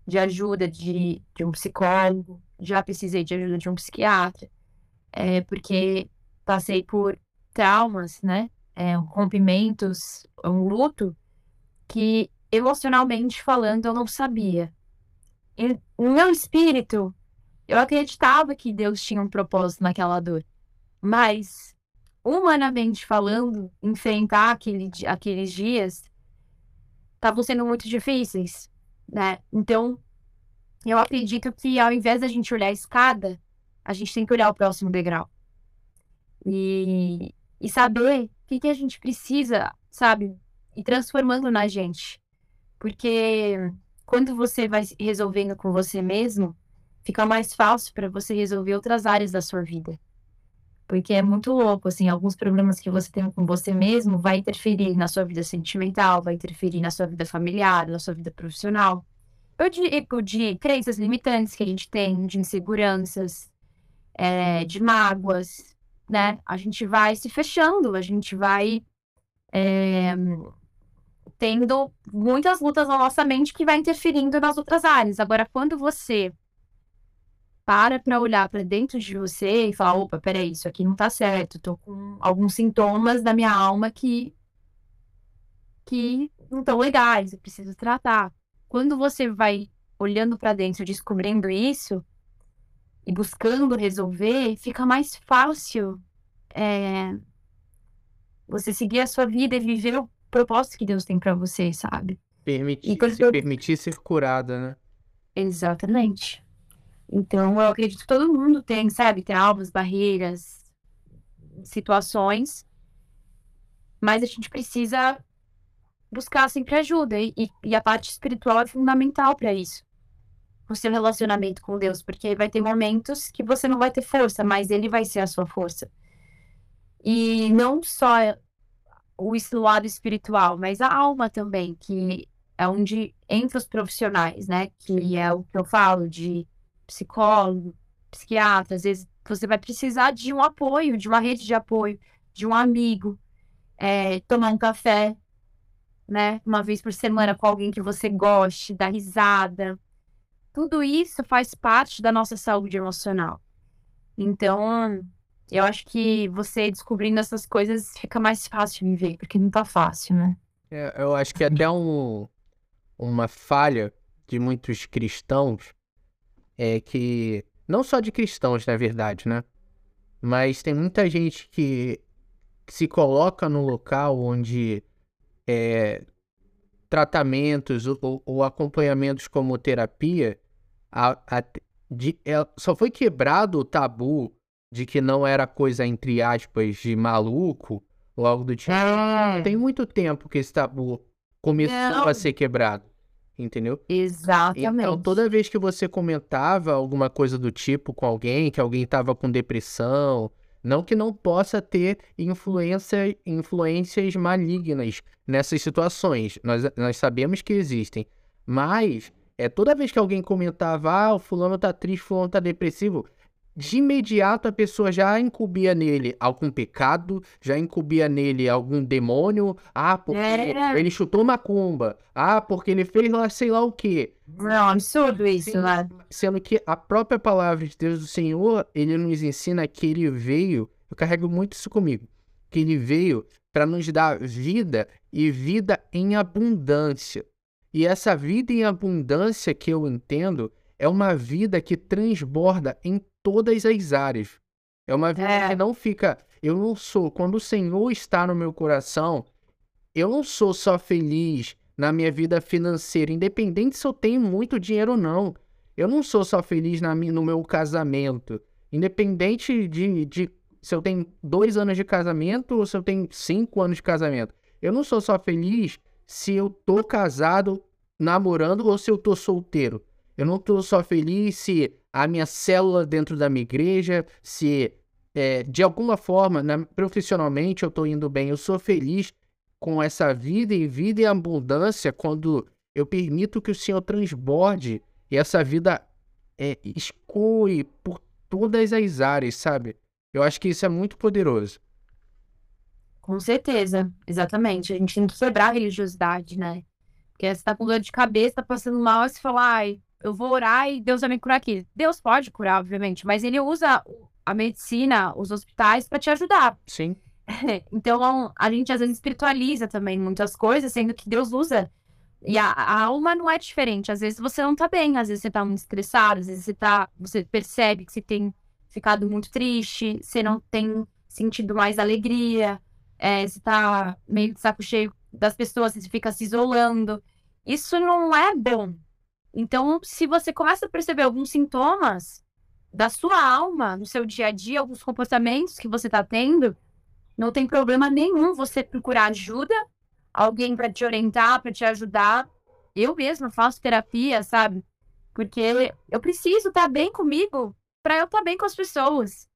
de ajuda de, de um psicólogo, já precisei de ajuda de um psiquiatra, é, porque passei por traumas, né? É, rompimentos, um luto que emocionalmente falando eu não sabia. E no meu espírito, eu acreditava que Deus tinha um propósito naquela dor. Mas, humanamente falando, enfrentar aquele, aqueles dias estavam sendo muito difíceis, né? Então, eu acredito que ao invés da gente olhar a escada, a gente tem que olhar o próximo degrau. E, e saber o que, que a gente precisa, sabe? E transformando na gente. Porque quando você vai resolvendo com você mesmo, fica mais fácil para você resolver outras áreas da sua vida. Porque é muito louco, assim, alguns problemas que você tem com você mesmo vai interferir na sua vida sentimental, vai interferir na sua vida familiar, na sua vida profissional. Eu digo de crenças limitantes que a gente tem, de inseguranças, é, de mágoas, né? A gente vai se fechando, a gente vai é, tendo muitas lutas na nossa mente que vai interferindo nas outras áreas. Agora, quando você para para olhar para dentro de você e falar, opa, peraí, isso aqui não tá certo, tô com alguns sintomas da minha alma que que não estão legais, eu preciso tratar. Quando você vai olhando para dentro, descobrindo isso, e buscando resolver, fica mais fácil é, você seguir a sua vida e viver propósito que Deus tem para você, sabe?
Permitir, se permitir ser curada, né?
Exatamente. Então, eu acredito que todo mundo tem, sabe, traumas, barreiras, situações, mas a gente precisa buscar sempre ajuda e, e a parte espiritual é fundamental para isso o seu relacionamento com Deus, porque vai ter momentos que você não vai ter força, mas ele vai ser a sua força. E não só o lado espiritual, mas a alma também, que é onde entra os profissionais, né? Que é o que eu falo de psicólogo, psiquiatra, às vezes você vai precisar de um apoio, de uma rede de apoio, de um amigo, é, tomar um café, né? Uma vez por semana com alguém que você goste, dar risada, tudo isso faz parte da nossa saúde emocional. Então, eu acho que você descobrindo essas coisas fica mais fácil de viver, porque não tá fácil, né?
É, eu acho que até um, uma falha de muitos cristãos é que, não só de cristãos, na verdade, né? Mas tem muita gente que se coloca no local onde é, tratamentos ou, ou acompanhamentos como terapia a, a, de, é, só foi quebrado o tabu de que não era coisa, entre aspas, de maluco algo do tipo. Tem muito tempo que esse tabu começou não. a ser quebrado. Entendeu?
Exatamente.
Então, toda vez que você comentava alguma coisa do tipo com alguém, que alguém tava com depressão, Não que não possa ter influência, influências malignas nessas situações. Nós, nós sabemos que existem. Mas é toda vez que alguém comentava, ah, o fulano tá triste, o fulano tá depressivo, de imediato a pessoa já incubia nele algum pecado, já incubia nele algum demônio. Ah, porque é. ele chutou macumba. Ah, porque ele fez lá sei lá o quê.
Não, absurdo isso, né?
Sendo que a própria palavra de Deus do Senhor, ele nos ensina que ele veio, eu carrego muito isso comigo, que ele veio para nos dar vida e vida em abundância. E essa vida em abundância que eu entendo é uma vida que transborda em todas as áreas. É uma vida é. que não fica. Eu não sou. Quando o Senhor está no meu coração, eu não sou só feliz na minha vida financeira, independente se eu tenho muito dinheiro ou não. Eu não sou só feliz na, no meu casamento. Independente de, de se eu tenho dois anos de casamento ou se eu tenho cinco anos de casamento. Eu não sou só feliz se eu tô casado, namorando ou se eu tô solteiro. Eu não tô só feliz se a minha célula dentro da minha igreja, se é, de alguma forma, né, profissionalmente eu estou indo bem, eu sou feliz com essa vida e vida em abundância quando eu permito que o Senhor transborde e essa vida é, escoe por todas as áreas, sabe? Eu acho que isso é muito poderoso.
Com certeza, exatamente. A gente tem que quebrar a religiosidade, né? Porque você tá com dor de cabeça, tá passando mal, você fala, ai, eu vou orar e Deus vai me curar aqui. Deus pode curar, obviamente, mas ele usa a medicina, os hospitais para te ajudar.
Sim.
então a gente às vezes espiritualiza também muitas coisas, sendo que Deus usa. E a, a, alma não é diferente. Às vezes você não tá bem, às vezes você tá muito estressado, às vezes você tá. Você percebe que você tem ficado muito triste, você não tem sentido mais alegria, é, você tá meio de saco cheio das pessoas, você fica se isolando. Isso não é bom. Então, se você começa a perceber alguns sintomas da sua alma no seu dia a dia, alguns comportamentos que você está tendo, não tem problema nenhum você procurar ajuda, alguém para te orientar, para te ajudar. Eu mesma faço terapia, sabe? Porque eu preciso estar tá bem comigo para eu estar tá bem com as pessoas.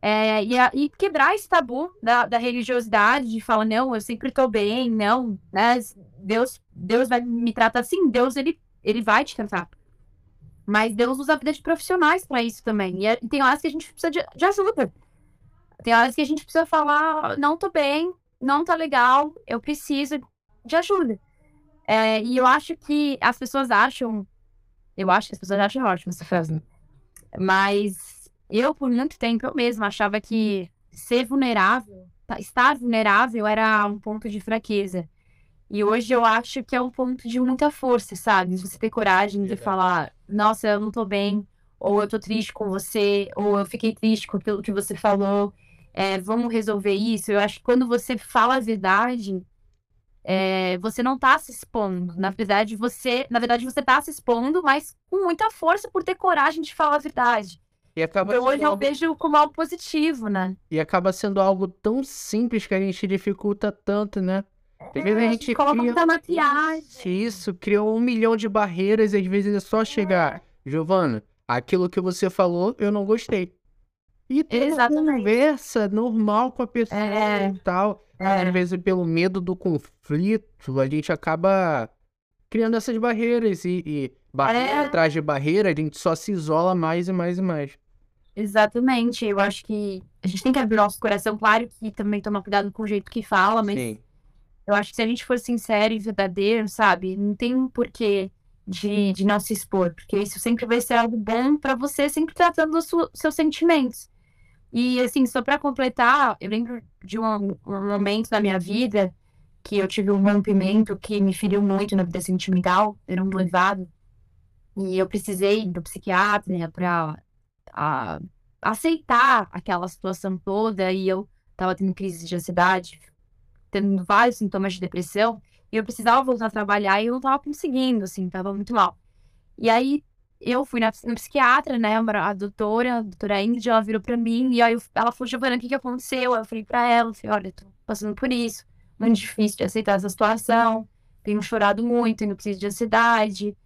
É, e, a, e, quebrar esse tabu da, da, religiosidade, de falar, não, eu sempre estou bem, não, né? Deus, Deus vai me tratar assim, Deus, ele ele vai te tentar. Mas Deus usa a vida de profissionais para isso também. E, é, tem horas que a gente precisa de, de, ajuda. Tem horas que a gente precisa falar, não tô bem, não tá legal, eu preciso de ajuda. É, e eu acho que as pessoas acham. Eu acho que as pessoas acham ótimo essa frase. Mas eu, por muito tempo, eu mesma achava que ser vulnerável, estar vulnerável era um ponto de fraqueza. E hoje eu acho que é um ponto de muita força, sabe? Você ter coragem de falar, nossa, eu não tô bem, ou eu tô triste com você, ou eu fiquei triste com aquilo que você falou, é, vamos resolver isso. Eu acho que quando você fala a verdade, é, você não tá se expondo. Na verdade, você, na verdade, você tá se expondo, mas com muita força por ter coragem de falar a verdade. E acaba então, hoje algo... eu vejo como algo positivo, né?
E acaba sendo algo tão simples que a gente dificulta tanto, né?
Às vezes a gente coloca muita maquiagem.
Isso, criou um milhão de barreiras e às vezes é só chegar. Giovana, aquilo que você falou, eu não gostei. E ter uma conversa normal com a pessoa é. e tal. É. Às vezes, pelo medo do conflito, a gente acaba criando essas barreiras. E, e barreira é. atrás de barreira, a gente só se isola mais e mais e mais.
Exatamente. Eu acho que a gente tem que abrir nosso coração. Claro que também tomar cuidado com o jeito que fala, mas Sim. Eu acho que se a gente for sincero e verdadeiro, sabe, não tem um porquê de, de não se expor, porque isso sempre vai ser algo bom para você, sempre tratando dos seus sentimentos. E, assim, só para completar, eu lembro de um, um, momento da minha vida que eu tive um rompimento que me feriu muito na vida sentimental, era um noivado, e eu precisei do psiquiatra né, para aceitar aquela situação toda, e eu tava tendo crise de ansiedade, tendo vários sintomas de depressão, e eu precisava voltar a trabalhar e eu não tava conseguindo, assim, tava muito mal. E aí eu fui na, na psiquiatra, né, a doutora, a doutora Ingrid, ela virou pra mim, e aí eu, ela falou, Giovana, o que que aconteceu? Eu falei pra ela, falei, olha, tô passando por isso, muito difícil de aceitar essa situação, tenho chorado muito, tenho crise de ansiedade,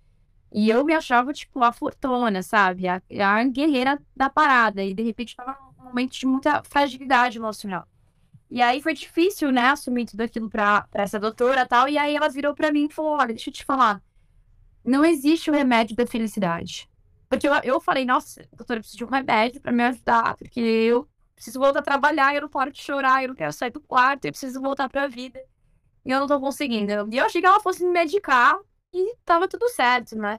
e eu me achava, tipo, a fortuna, sabe? A, a guerreira da parada. E de repente tava num momento de muita fragilidade emocional. E aí foi difícil, né, assumir tudo aquilo pra, pra essa doutora e tal. E aí ela virou pra mim e falou: Olha, deixa eu te falar. Não existe o remédio da felicidade. Porque eu, eu falei, nossa, doutora, eu preciso de um remédio pra me ajudar. Porque eu preciso voltar a trabalhar, eu não paro de chorar, eu não quero sair do quarto, eu preciso voltar pra vida. E eu não tô conseguindo. E eu achei que ela fosse me medicar e tava tudo certo, né?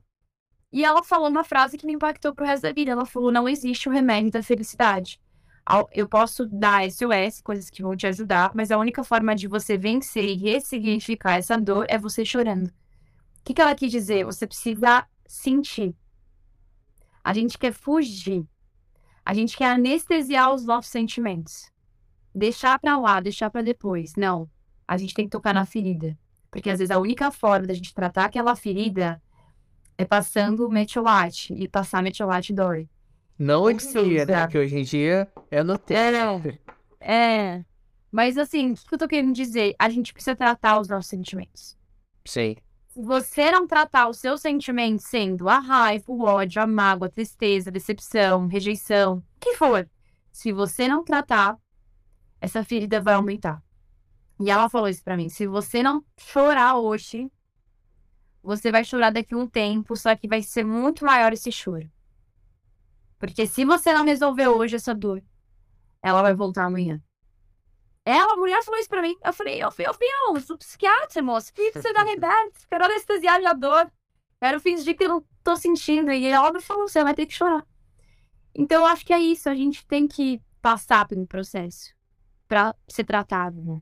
E ela falou uma frase que me impactou pro resto da vida. Ela falou: não existe o remédio da felicidade. Eu posso dar SOS, coisas que vão te ajudar, mas a única forma de você vencer e ressignificar essa dor é você chorando. O que, que ela quis dizer? Você precisa sentir. A gente quer fugir. A gente quer anestesiar os nossos sentimentos. Deixar pra lá, deixar pra depois. Não. A gente tem que tocar na ferida. Porque às vezes a única forma da gente tratar aquela ferida é passando metiolate. E passar metiolate dói.
Não elixir, né? Que hoje em dia é no
tempo. É, é. Mas assim, o que eu tô querendo dizer? A gente precisa tratar os nossos sentimentos.
Sim.
Se você não tratar os seus sentimentos sendo a raiva, o ódio, a mágoa, a tristeza, a decepção, rejeição, o que for. Se você não tratar, essa ferida vai aumentar. E ela falou isso pra mim. Se você não chorar hoje, você vai chorar daqui a um tempo, só que vai ser muito maior esse choro. Porque se você não resolver hoje essa dor, ela vai voltar amanhã. Ela, a mulher, falou isso pra mim. Eu falei, eu fui, eu fui, eu sou psiquiatra, moça. Que você dá rebelde, quero anestesiar a dor. Quero fingir que eu não tô sentindo. E ela me falou, você vai ter que chorar. Então, eu acho que é isso. A gente tem que passar pelo processo pra ser tratado, né?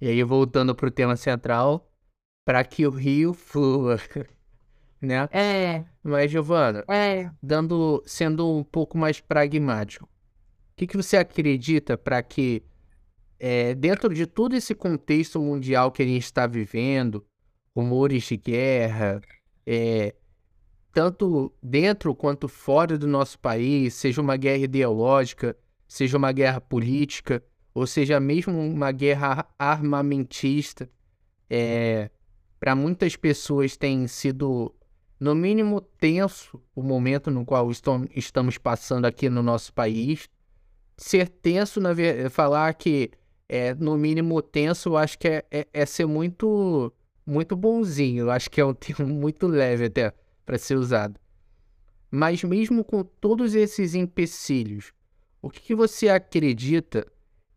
E aí, voltando pro tema central, para que o rio flua. né?
É.
Mas, Giovana,
é.
dando, sendo um pouco mais pragmático, o que, que você acredita para que, é, dentro de todo esse contexto mundial que a gente está vivendo, rumores de guerra, é, tanto dentro quanto fora do nosso país, seja uma guerra ideológica, seja uma guerra política, ou seja mesmo uma guerra armamentista, é, para muitas pessoas tem sido no mínimo tenso o momento no qual estamos passando aqui no nosso país. Ser tenso, na falar que é no mínimo tenso, eu acho que é, é, é ser muito muito bonzinho. Eu acho que é um termo muito leve até para ser usado. Mas mesmo com todos esses empecilhos, o que, que você acredita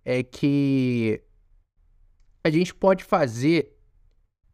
é que a gente pode fazer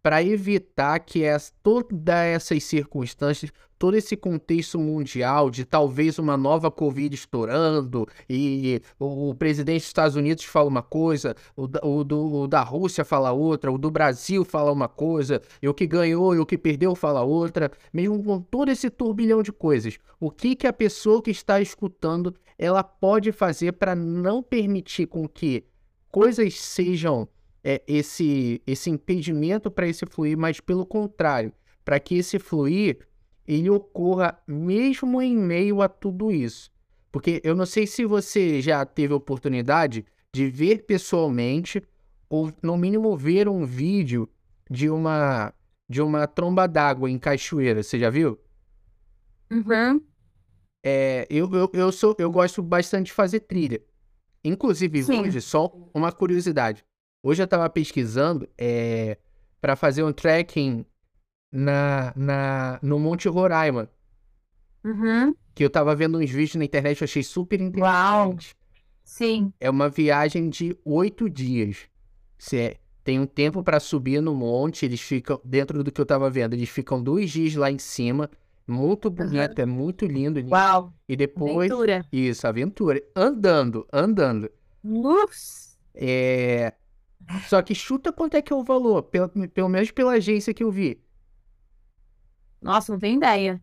para evitar que essa, todas essas circunstâncias, todo esse contexto mundial de talvez uma nova Covid estourando e o, o presidente dos Estados Unidos fala uma coisa, o, o, do, o da Rússia fala outra, o do Brasil fala uma coisa, e o que ganhou e o que perdeu fala outra, mesmo com todo esse turbilhão de coisas, o que, que a pessoa que está escutando ela pode fazer para não permitir com que coisas sejam é, esse, esse impedimento para esse fluir, mas pelo contrário, para que esse fluir ele ocorra mesmo em meio a tudo isso. Porque eu não sei se você já teve a oportunidade de ver pessoalmente ou no mínimo ver um vídeo de uma de uma tromba d'água em cachoeira, você já viu?
Uhum.
É, eu, eu, eu, sou, eu gosto bastante de fazer trilha. Inclusive, Sim. hoje, só uma curiosidade. Hoje eu estava pesquisando é, para fazer um trekking na, na, no Monte Roraima.
Uhum.
Que eu estava vendo uns vídeos na internet, eu achei super interessante.
Uau! Sim.
É uma viagem de oito dias. Você tem um tempo para subir no monte, eles ficam, dentro do que eu estava vendo, eles ficam dois dias lá em cima. Muito bonito, uhum. é muito lindo.
Uau!
E depois.
Aventura.
Isso, aventura. Andando, andando.
Nossa!
É, só que chuta quanto é que é o valor, pelo, pelo menos pela agência que eu vi.
Nossa, não tenho ideia.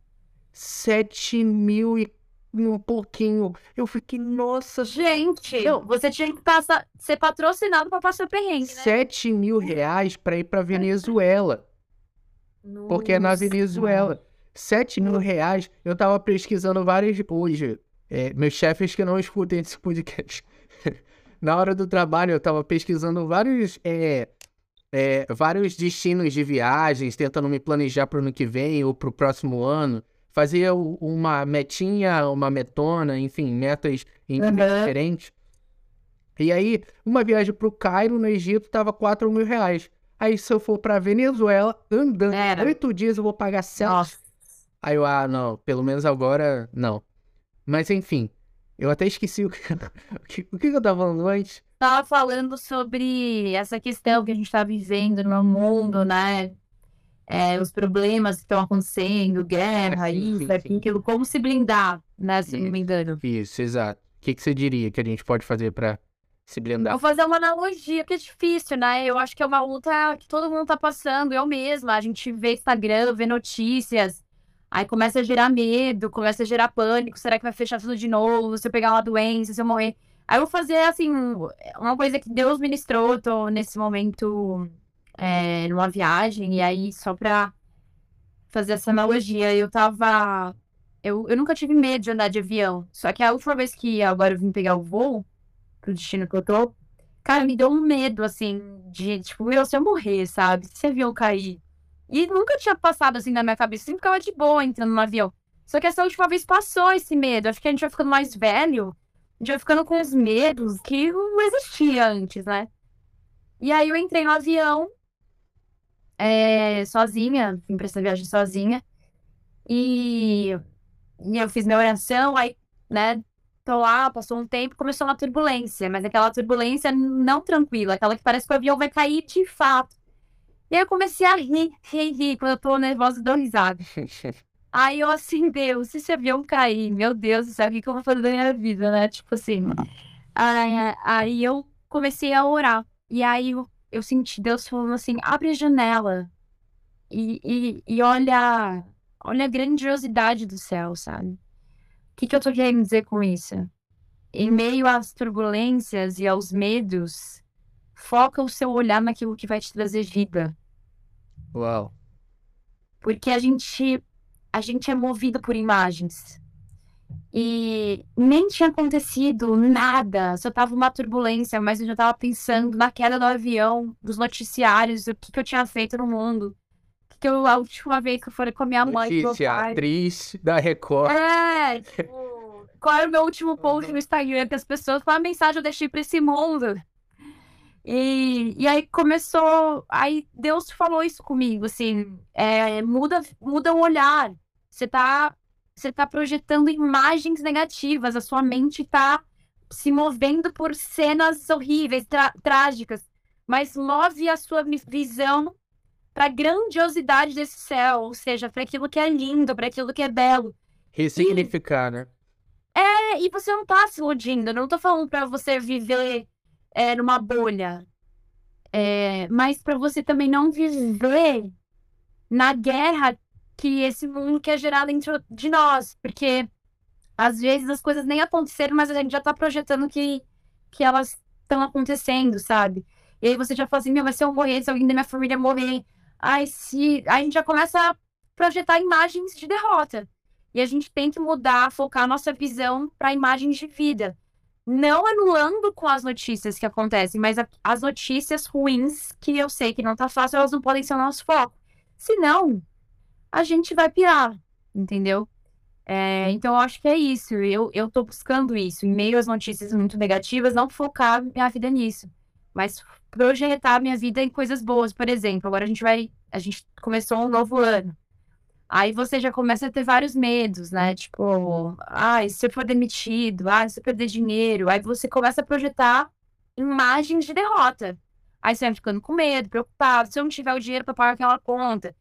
7 mil e um pouquinho. Eu fiquei, nossa.
Gente, não, você tinha que passar, ser patrocinado para passar perrengue, né?
7 mil reais para ir para Venezuela. Nossa. Porque é na Venezuela. 7 mil reais. Eu tava pesquisando várias hoje. É, meus chefes que não escutem esse podcast na hora do trabalho eu estava pesquisando vários, é, é, vários destinos de viagens, tentando me planejar para o ano que vem ou para o próximo ano, fazia o- uma metinha, uma metona, enfim, metas em
Aham.
diferentes. E aí, uma viagem pro Cairo, no Egito, tava 4 mil reais. Aí, se eu for pra Venezuela, andando
Era.
oito dias, eu vou pagar sete.
Nossa.
Aí eu, ah, não, pelo menos agora, não. Mas enfim, eu até esqueci o que, o que, o que eu tava falando antes.
Tava falando sobre essa questão que a gente tá vivendo no mundo, né? É, os problemas que estão acontecendo, guerra,
Sim, sim,
isso,
sim.
aquilo, como se blindar, né? Se não me engano.
Isso, exato. O que, que você diria que a gente pode fazer pra se blindar?
Vou fazer uma analogia, porque é difícil, né? Eu acho que é uma luta que todo mundo tá passando, eu mesma. A gente vê Instagram, vê notícias, aí começa a gerar medo, começa a gerar pânico. Será que vai fechar tudo de novo? Se eu pegar uma doença, se eu morrer. Aí eu vou fazer, assim, uma coisa que Deus ministrou. Eu tô nesse momento é, numa viagem, e aí só pra fazer essa analogia, eu tava. Eu, eu nunca tive medo de andar de avião. Só que a última vez que agora eu vim pegar o voo pro destino que eu tô, cara, me deu um medo, assim, de, tipo, meu, se eu morrer, sabe? Se esse avião cair. E nunca tinha passado assim na minha cabeça, sempre ficava de boa entrando no avião. Só que essa última vez passou esse medo. Acho que a gente vai ficando mais velho, vai ficando com os medos que não existia antes, né? E aí eu entrei no avião, é, sozinha, vim pra essa viagem sozinha. E, e eu fiz minha oração, aí, né, tô lá, passou um tempo, começou uma turbulência, mas aquela turbulência não tranquila, aquela que parece que o avião vai cair de fato. E aí eu comecei a rir, rir, rir, quando eu tô nervosa, dou risada. Aí eu assim, Deus, se esse avião cair, meu Deus do céu, o que eu vou fazer da minha vida, né? Tipo assim. Aí, aí eu comecei a orar. E aí eu, eu senti Deus falando assim, abre a janela. E, e, e olha, olha a grandiosidade do céu, sabe? O que, que eu tô querendo dizer com isso? Em meio às turbulências e aos medos, foca o seu olhar naquilo que vai te trazer vida.
Uau.
Porque a gente, a gente é movido por imagens. E nem tinha acontecido nada, só tava uma turbulência, mas eu já tava pensando na queda do avião, dos noticiários, o que, que eu tinha feito no mundo. O que, que eu, a última vez que eu falei com a minha mãe, com meu
Notícia, atriz da Record.
É, tipo, qual era o meu último post no Instagram que as pessoas, qual a mensagem eu deixei pra esse mundo? E, e aí começou, aí Deus falou isso comigo, assim, é, muda, muda o olhar. Você tá, você tá projetando imagens negativas, a sua mente tá se movendo por cenas horríveis, trágicas, mas move a sua visão para a grandiosidade desse céu, ou seja, para aquilo que é lindo, para aquilo que é belo.
Ressignificar, né?
É, e você não tá se iludindo, eu não tô falando pra você viver é, numa bolha. É, mas pra você também não viver na guerra que esse mundo quer gerar dentro de nós. Porque às vezes as coisas nem aconteceram, mas a gente já tá projetando que, que elas estão acontecendo, sabe? E aí você já fala assim, meu, mas se eu morrer, se alguém da minha família morrer, ai, se. Aí a gente já começa a projetar imagens de derrota. E a gente tem que mudar, focar a nossa visão para imagens de vida. Não anulando com as notícias que acontecem, mas a- as notícias ruins, que eu sei que não tá fácil, elas não podem ser o nosso foco. Senão, a gente vai pirar, entendeu? É, então, eu acho que é isso. Eu, eu tô buscando isso. Em meio às notícias muito negativas, não focar minha vida nisso. Mas projetar minha vida em coisas boas. Por exemplo, agora a gente vai. A gente começou um novo ano. Aí você já começa a ter vários medos, né? Tipo, ai, se eu for demitido, ai, se eu perder dinheiro. Aí você começa a projetar imagens de derrota. Aí você vai ficando com medo, preocupado, se eu não tiver o dinheiro para pagar aquela conta.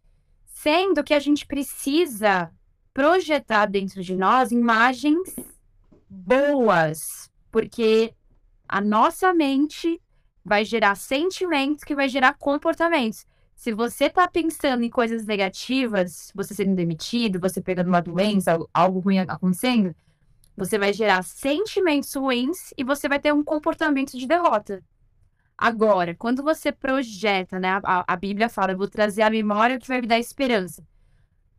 Sendo que a gente precisa projetar dentro de nós imagens boas, porque a nossa mente vai gerar sentimentos que vai gerar comportamentos. Se você tá pensando em coisas negativas, você sendo demitido, você pegando uma doença, al- algo ruim acontecendo, você vai gerar sentimentos ruins e você vai ter um comportamento de derrota. Agora, quando você projeta, né? A, a Bíblia fala, eu vou trazer a memória que vai me dar esperança.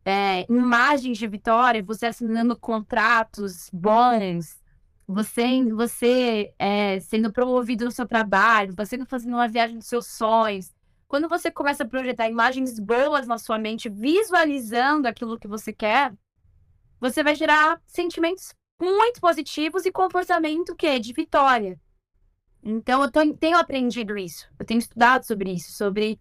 É, imagens de vitória, você assinando contratos bons, você, você é, sendo promovido no seu trabalho, você fazendo uma viagem dos seus sonhos. Quando você começa a projetar imagens boas na sua mente, visualizando aquilo que você quer, você vai gerar sentimentos muito positivos e comportamento que de vitória. Então, eu tenho aprendido isso, eu tenho estudado sobre isso, sobre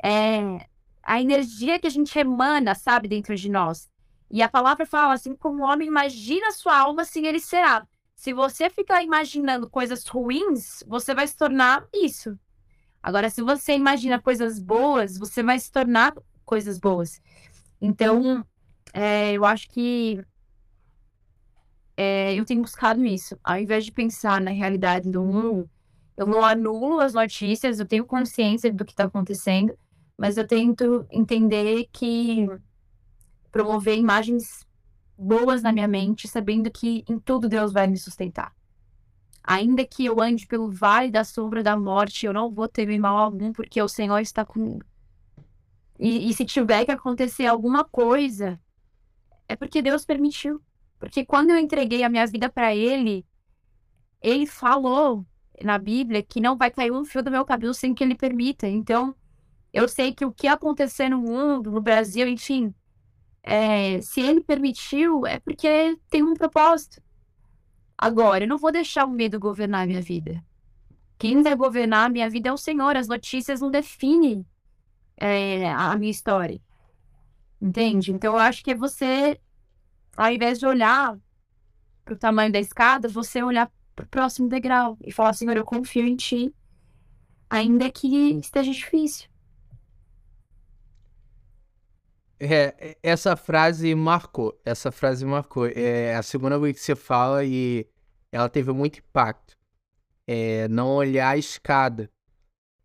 é, a energia que a gente emana, sabe, dentro de nós. E a palavra fala assim: como o homem imagina sua alma, assim ele será. Se você ficar imaginando coisas ruins, você vai se tornar isso. Agora, se você imagina coisas boas, você vai se tornar coisas boas. Então, é, eu acho que é, eu tenho buscado isso. Ao invés de pensar na realidade do mundo, eu não anulo as notícias, eu tenho consciência do que está acontecendo, mas eu tento entender que promover imagens boas na minha mente, sabendo que em tudo Deus vai me sustentar. Ainda que eu ande pelo vale da sombra da morte, eu não vou ter mal algum, porque o Senhor está comigo. E, e se tiver que acontecer alguma coisa, é porque Deus permitiu. Porque quando eu entreguei a minha vida para Ele, Ele falou na Bíblia que não vai cair um fio do meu cabelo sem que Ele permita. Então, eu sei que o que acontecer no mundo, no Brasil, enfim, é, se ele permitiu, é porque tem um propósito. Agora, eu não vou deixar o medo governar a minha vida. Quem vai governar a minha vida é o Senhor. As notícias não definem é, a minha história. Entende? Então, eu acho que é você, ao invés de olhar para o tamanho da escada, você olhar para o próximo degrau e falar: Senhor, eu confio em Ti, ainda que esteja difícil.
É, essa frase marcou. Essa frase marcou. É a segunda vez que você fala e ela teve muito impacto. É, não olhar a escada,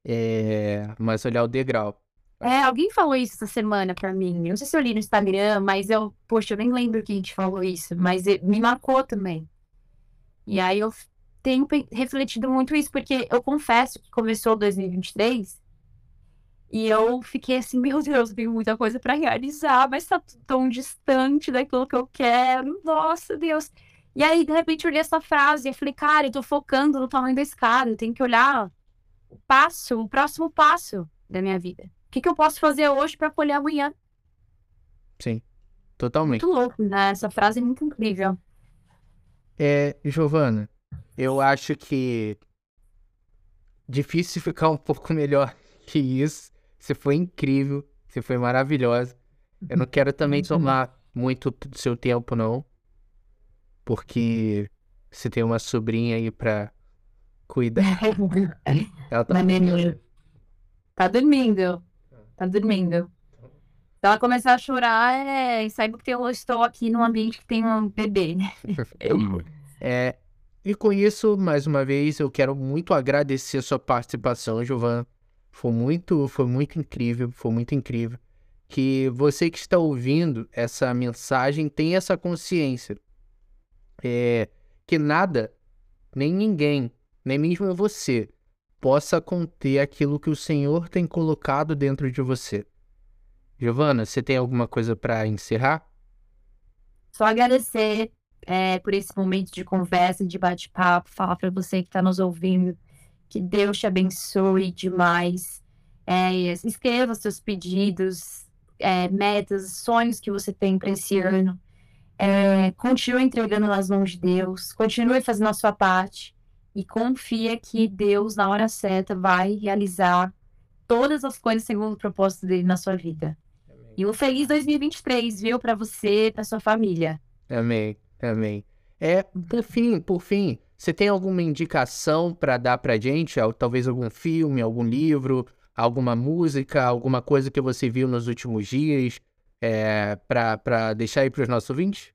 é, mas olhar o degrau.
É, alguém falou isso essa semana pra mim. Não sei se eu li no Instagram, mas eu, poxa, eu nem lembro quem te falou isso, mas me marcou também. E aí eu tenho refletido muito isso, porque eu confesso que começou 2023 e eu fiquei assim, meu Deus, tem muita coisa para realizar, mas tá tão distante daquilo que eu quero. Nossa, Deus. E aí, de repente, eu li essa frase e falei, cara, eu tô focando no tamanho da escada, eu tenho que olhar o passo, o próximo passo da minha vida. O que, que eu posso fazer hoje para colher amanhã?
Sim, totalmente.
Muito louco, né? Essa frase é muito incrível.
É, Giovana, eu acho que difícil ficar um pouco melhor que isso. Você foi incrível, você foi maravilhosa. Eu não quero também tomar muito do seu tempo, não. Porque você tem uma sobrinha aí pra cuidar.
ela tá... tá dormindo. Tá dormindo. Se ela começar a chorar, é... saiba que eu estou aqui num ambiente que tem um bebê, né?
é, e com isso, mais uma vez, eu quero muito agradecer a sua participação, Giovana. Foi muito, foi muito incrível, foi muito incrível. Que você que está ouvindo essa mensagem tenha essa consciência. É, que nada, nem ninguém, nem mesmo você, possa conter aquilo que o Senhor tem colocado dentro de você. Giovana, você tem alguma coisa para encerrar?
Só agradecer é, por esse momento de conversa, de bate-papo, falar para você que está nos ouvindo que Deus te abençoe demais. É, escreva seus pedidos, é, metas, sonhos que você tem para esse ano. É, continue entregando nas mãos de Deus, continue fazendo a sua parte e confia que Deus, na hora certa, vai realizar todas as coisas segundo o propósito dele na sua vida. Amém. E um feliz 2023, viu, para você e para sua família.
Amém, amém. É, por fim, por fim, você tem alguma indicação para dar pra gente? Talvez algum filme, algum livro, alguma música, alguma coisa que você viu nos últimos dias é, para deixar aí para os nossos ouvintes?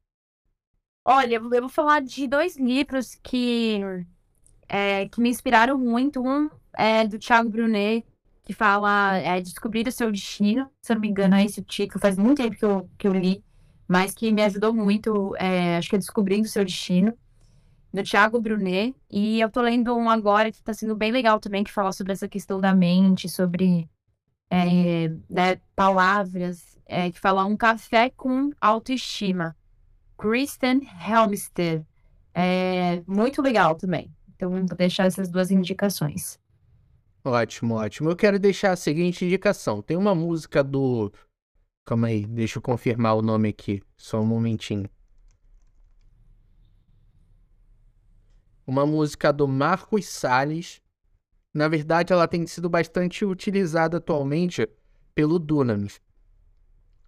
Olha, eu vou falar de dois livros que, é, que me inspiraram muito. Um é do Thiago Brunet, que fala é, Descobrir o Seu Destino. Se eu não me engano, é esse o título. Faz muito tempo que eu, que eu li, mas que me ajudou muito. É, acho que é Descobrindo o Seu Destino do Thiago Brunet. E eu tô lendo um agora que tá sendo bem legal também, que fala sobre essa questão da mente, sobre é, né, palavras, é, que fala um café com autoestima. Kristen Helmstead. É muito legal também. Então, vou deixar essas duas indicações.
Ótimo, ótimo. Eu quero deixar a seguinte indicação. Tem uma música do. Calma aí, deixa eu confirmar o nome aqui. Só um momentinho. Uma música do Marcos Salles. Na verdade, ela tem sido bastante utilizada atualmente pelo Dunamis.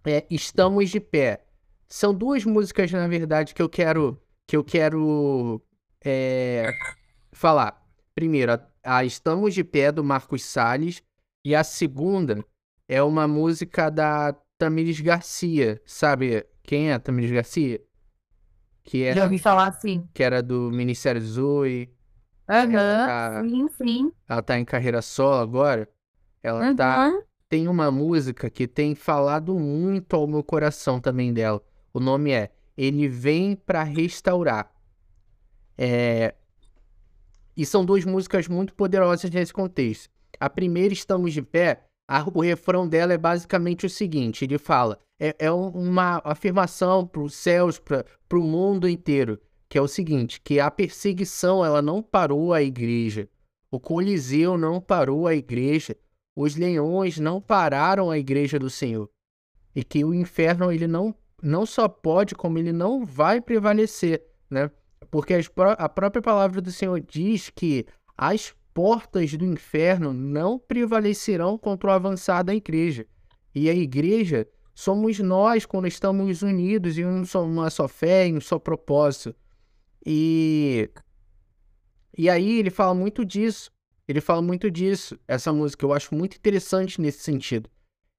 É, Estamos de pé. São duas músicas, na verdade, que eu quero que eu quero é, falar. Primeiro, a, a Estamos de pé do Marcos Salles e a segunda é uma música da Tamires Garcia. Sabe quem é a Tamires Garcia?
Que era, Já ouvi falar assim.
Que era do Ministério Zoe.
Aham, uhum, sim, sim.
Ela tá em carreira solo agora. Ela uhum. tá. Tem uma música que tem falado muito ao meu coração também dela. O nome é Ele Vem para Restaurar. É... E são duas músicas muito poderosas nesse contexto. A primeira, Estamos de Pé, a, o refrão dela é basicamente o seguinte: ele fala, é, é uma afirmação para os céus, para o mundo inteiro, que é o seguinte: que a perseguição ela não parou a igreja, o Coliseu não parou a igreja, os leões não pararam a igreja do Senhor, e que o inferno ele não, não só pode, como ele não vai prevalecer, né? Porque a própria palavra do Senhor diz que as portas do inferno não prevalecerão contra o avançar da igreja. E a igreja somos nós quando estamos unidos em uma só fé, em um só propósito. E, e aí ele fala muito disso. Ele fala muito disso. Essa música eu acho muito interessante nesse sentido.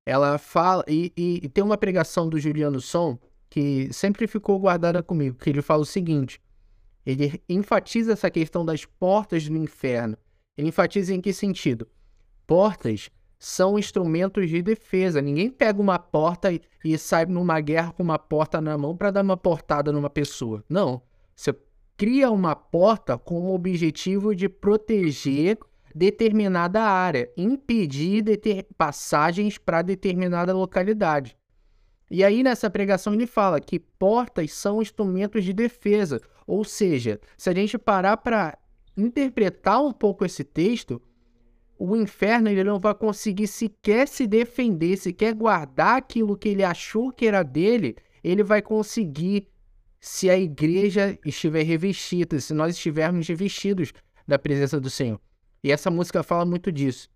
Ela fala. E, e, e tem uma pregação do Juliano Som que sempre ficou guardada comigo, que ele fala o seguinte. Ele enfatiza essa questão das portas do inferno. Ele enfatiza em que sentido? Portas são instrumentos de defesa. Ninguém pega uma porta e, sai numa guerra com uma porta na mão para dar uma portada numa pessoa. Não. Você cria uma porta com o objetivo de proteger determinada área, impedir deter passagens para determinada localidade. E aí nessa pregação ele fala que portas são instrumentos de defesa, ou seja, se a gente parar para interpretar um pouco esse texto, o inferno ele não vai conseguir sequer se defender, sequer guardar aquilo que ele achou que era dele, ele vai conseguir se a igreja estiver revestida, se nós estivermos revestidos da presença do Senhor. E essa música fala muito disso.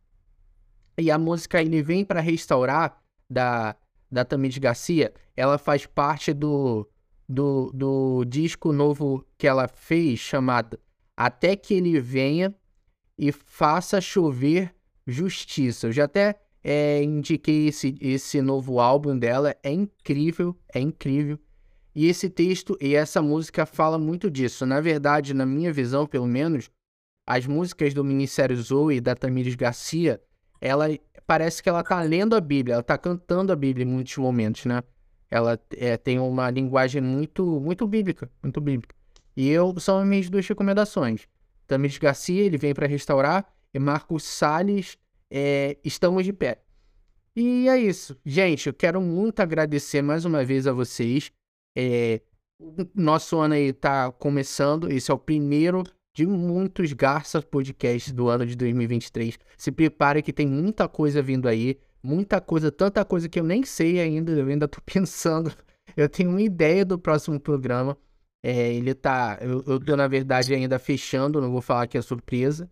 E a música ele vem para restaurar da da Tamires Garcia, ela faz parte do, do, do disco novo que ela fez chamado até que ele venha e faça chover justiça. Eu já até é, indiquei esse, esse novo álbum dela, é incrível, é incrível. E esse texto e essa música fala muito disso. Na verdade, na minha visão, pelo menos, as músicas do Ministério Zoe e da Tamires Garcia, ela parece que ela tá lendo a Bíblia, ela tá cantando a Bíblia em muitos momentos, né? Ela é, tem uma linguagem muito, muito bíblica, muito bíblica. E eu são as minhas duas recomendações. Tamires Garcia, ele vem para restaurar, e Marcos Salles, é, estamos de pé. E é isso. Gente, eu quero muito agradecer mais uma vez a vocês. É, nosso ano aí tá começando, esse é o primeiro de muitos Garça Podcasts do ano de 2023. Se prepare que tem muita coisa vindo aí, muita coisa, tanta coisa que eu nem sei ainda, eu ainda tô pensando. Eu tenho uma ideia do próximo programa. É, ele tá. Eu, eu tô, na verdade, ainda fechando, não vou falar que é surpresa.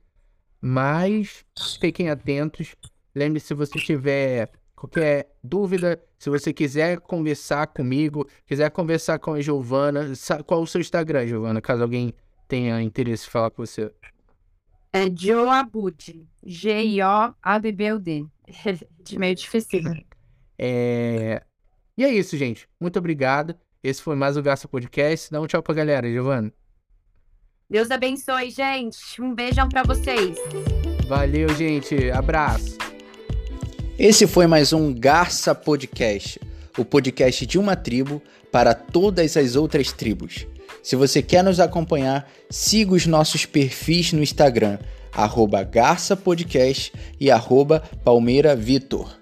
Mas fiquem atentos. Lembre se você tiver qualquer dúvida, se você quiser conversar comigo, quiser conversar com a Giovana, qual o seu Instagram, Giovana? Caso alguém tenha interesse em falar com você.
É Joabud. G-I-O-A-B-B-U-D. De meio difícil.
É... E é isso, gente. Muito obrigado. Esse foi mais o Gasta Podcast. Dá um tchau pra galera, Giovana.
Deus abençoe, gente. Um beijão para vocês.
Valeu, gente. Abraço.
Esse foi mais um Garça Podcast, o podcast de uma tribo para todas as outras tribos. Se você quer nos acompanhar, siga os nossos perfis no Instagram, arroba Garça Podcast e arroba Palmeira Vitor.